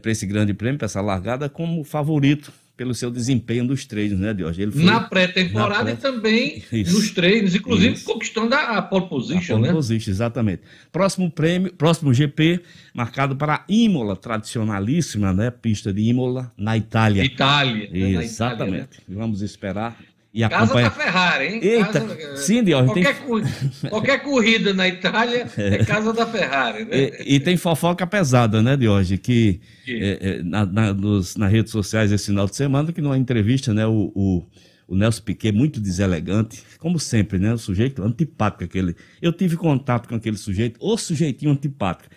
C: para esse grande prêmio, para essa largada, como favorito pelo seu desempenho nos treinos, né? Ele foi
A: Na pré-temporada
C: pré-
A: e também
C: Isso.
A: nos treinos, inclusive
C: Isso.
A: conquistando a, a pole
C: a
A: position,
C: pole
A: né?
C: position, exatamente. Próximo prêmio, próximo GP, marcado para Imola, tradicionalíssima, né? Pista de Imola, na Itália.
A: Itália. né? Na
C: Exatamente.
A: Itália, né?
C: Vamos esperar e
A: Casa
C: acompanhar.
A: da Ferrari, hein?
C: Eita,
A: Casa-
C: sim, tem-
A: qualquer, cor- qualquer corrida na Itália é casa da Ferrari, né?
C: E, e tem fofoca pesada, né? Que
A: Que?
C: é, é, na, na- nos- nas redes sociais esse final de semana, que numa entrevista, né, o, o, o Nelson Piquet, muito deselegante, como sempre, né? O sujeito antipático aquele. Eu tive contato com aquele sujeito, o sujeitinho antipático.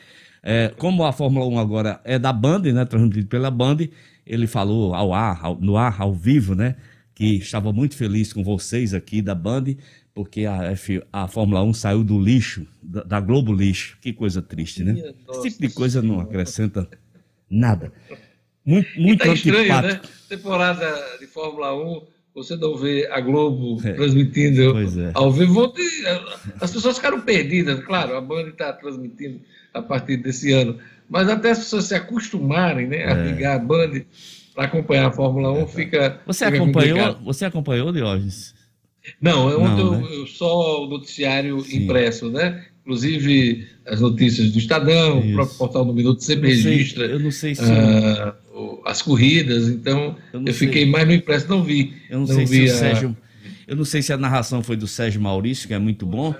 C: É, como a Fórmula 1 agora é da Band, né? Transmitido pela Band, ele falou ao ar, ao- no ar, ao vivo, né? Que estava muito feliz com vocês aqui da Band, porque a, F, a Fórmula 1 saiu do lixo, da, da Globo Lixo. Que coisa triste, né?
A: Minha
C: Esse tipo de coisa não acrescenta nada. Muito, muito
A: tá estranho,
C: antipático.
A: né? Temporada de Fórmula 1, você não vê a Globo
C: É.
A: transmitindo
C: Pois é.
A: ao vivo. As pessoas ficaram perdidas, claro, a Band está transmitindo a partir desse ano, mas até as pessoas se acostumarem né, a
C: É.
A: ligar a Band para acompanhar a Fórmula 1, fica.
C: Você
A: fica
C: acompanhou,
A: complicado.
C: você acompanhou, Diógenes?
A: Não, eu,
C: Não,
A: ontem
C: né?
A: eu, eu só o noticiário
C: Sim.
A: impresso, né? Inclusive as notícias do Estadão,
C: Isso.
A: o próprio portal do Minuto sempre
C: Eu não sei-
A: registra
C: eu não sei se.
A: ah, o- as corridas, então
C: Eu
A: eu, fiquei
C: sei.
A: mais no impresso, não vi.
C: Eu não,
A: não
C: sei se o
A: a-
C: Sérgio. Eu não sei se a narração foi do Sérgio Maurício, que é muito bom.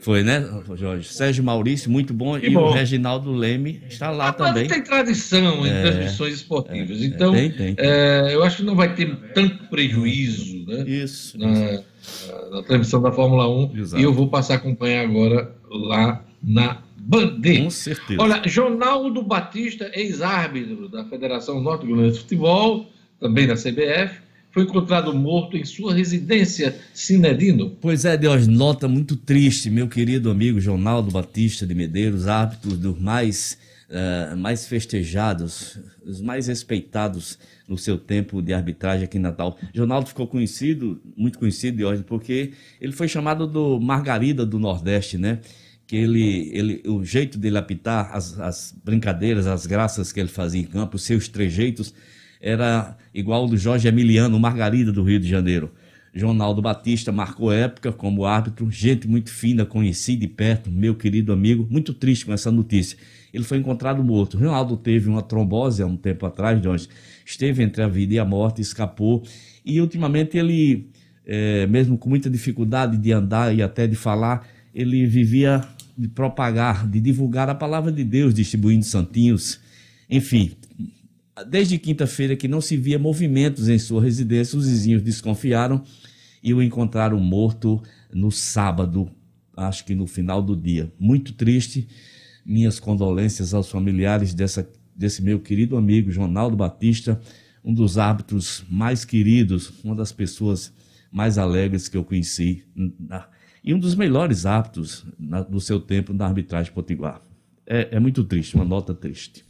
C: Foi, né, Jorge? Sérgio Maurício, muito bom.
A: Que
C: e
A: bom.
C: o Reginaldo Leme está lá
A: A
C: também.
A: tem tradição em
C: É,
A: transmissões esportivas,
C: é,
A: então
C: tem, tem.
A: é, eu acho que não vai ter tanto prejuízo né,
C: Isso.
A: na, na transmissão da Fórmula 1
C: Exato.
A: e eu vou passar a acompanhar agora lá na Band.
C: Com certeza.
A: Olha, Jonaldo Batista, ex-árbitro da Federação Norte Grande de Futebol, também da CBF, foi encontrado morto em sua residência, Sinedino.
C: Pois é, Deus, nota muito triste, meu querido amigo Jonaldo Batista de Medeiros, árbitro dos mais, eh, mais festejados, os mais respeitados no seu tempo de arbitragem aqui em Natal. Jonaldo ficou conhecido, muito conhecido, Deus, porque ele foi chamado do Margarida do Nordeste, né? Que ele, ele, o jeito dele apitar, as, as brincadeiras, as graças que ele fazia em campo, os seus trejeitos, era igual do Jorge Emiliano, Margarida do Rio de Janeiro. Jonaldo Batista marcou época como árbitro, gente muito fina, conheci de perto, meu querido amigo, muito triste com essa notícia. Ele foi encontrado morto. Ronaldo teve uma trombose há um tempo atrás, onde esteve entre a vida e a morte, escapou. E ultimamente ele, eh, mesmo com muita dificuldade de andar e até de falar, ele vivia de propagar, de divulgar a palavra de Deus, distribuindo santinhos. Enfim, desde quinta-feira que não se via movimentos em sua residência, os vizinhos desconfiaram e o encontraram morto no sábado, acho que no final do dia. Muito triste. Minhas condolências aos familiares dessa, desse meu querido amigo Ronaldo Batista, um dos árbitros mais queridos, uma das pessoas mais alegres que eu conheci e um dos melhores árbitros na- do seu tempo na arbitragem potiguar. É, é muito triste, uma nota triste.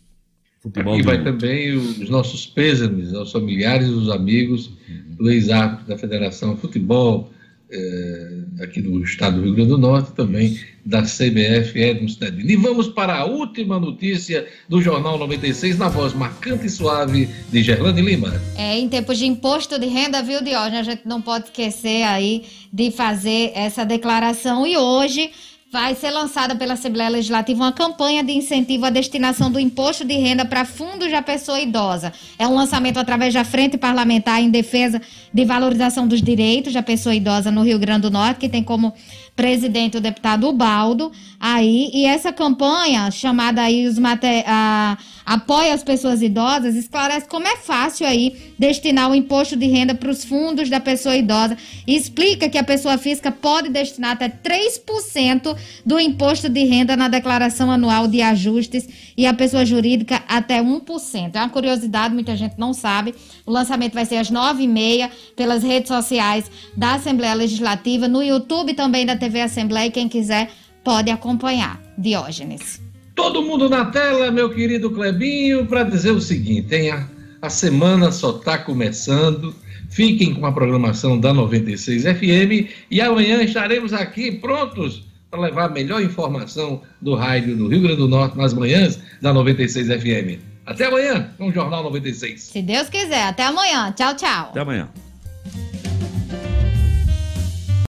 C: Futebol
A: Aqui vai
C: mundo.
A: também os nossos pêsames aos familiares e os amigos do ex-árbitro da Federação de Futebol, eh, aqui do estado do Rio Grande do Norte, também da CBF, Edmo Stedin. E vamos para a última notícia do Jornal 96, na voz marcante e suave de Gerlane Lima.
B: É, em tempos de imposto de renda, viu, Diógenes? A gente não pode esquecer aí de fazer essa declaração. E hoje vai ser lançada pela Assembleia Legislativa uma campanha de incentivo à destinação do imposto de renda para fundos da pessoa idosa. É um lançamento através da Frente Parlamentar em Defesa de Valorização dos Direitos da Pessoa Idosa no Rio Grande do Norte, que tem como presidente o deputado Ubaldo aí. E essa campanha, chamada aí os mate- a, apoia as pessoas idosas, esclarece como é fácil aí destinar o imposto de renda para os fundos da pessoa idosa e explica que a pessoa física pode destinar até 3% do imposto de renda na declaração anual de ajustes e a pessoa jurídica até 1%. É uma curiosidade, muita gente não sabe. O lançamento vai ser às 9h30 pelas redes sociais da Assembleia Legislativa, no YouTube também da TV Assembleia, e quem quiser pode acompanhar. Diógenes.
A: Todo mundo na tela, meu querido Clebinho, para dizer o seguinte: hein? A, a semana só está começando. Fiquem com a programação da 96 FM e amanhã estaremos aqui prontos para levar a melhor informação do rádio do Rio Grande do Norte nas manhãs da 96 FM. Até amanhã com o Jornal 96.
B: Se Deus quiser, até amanhã. Tchau, tchau.
C: Até amanhã.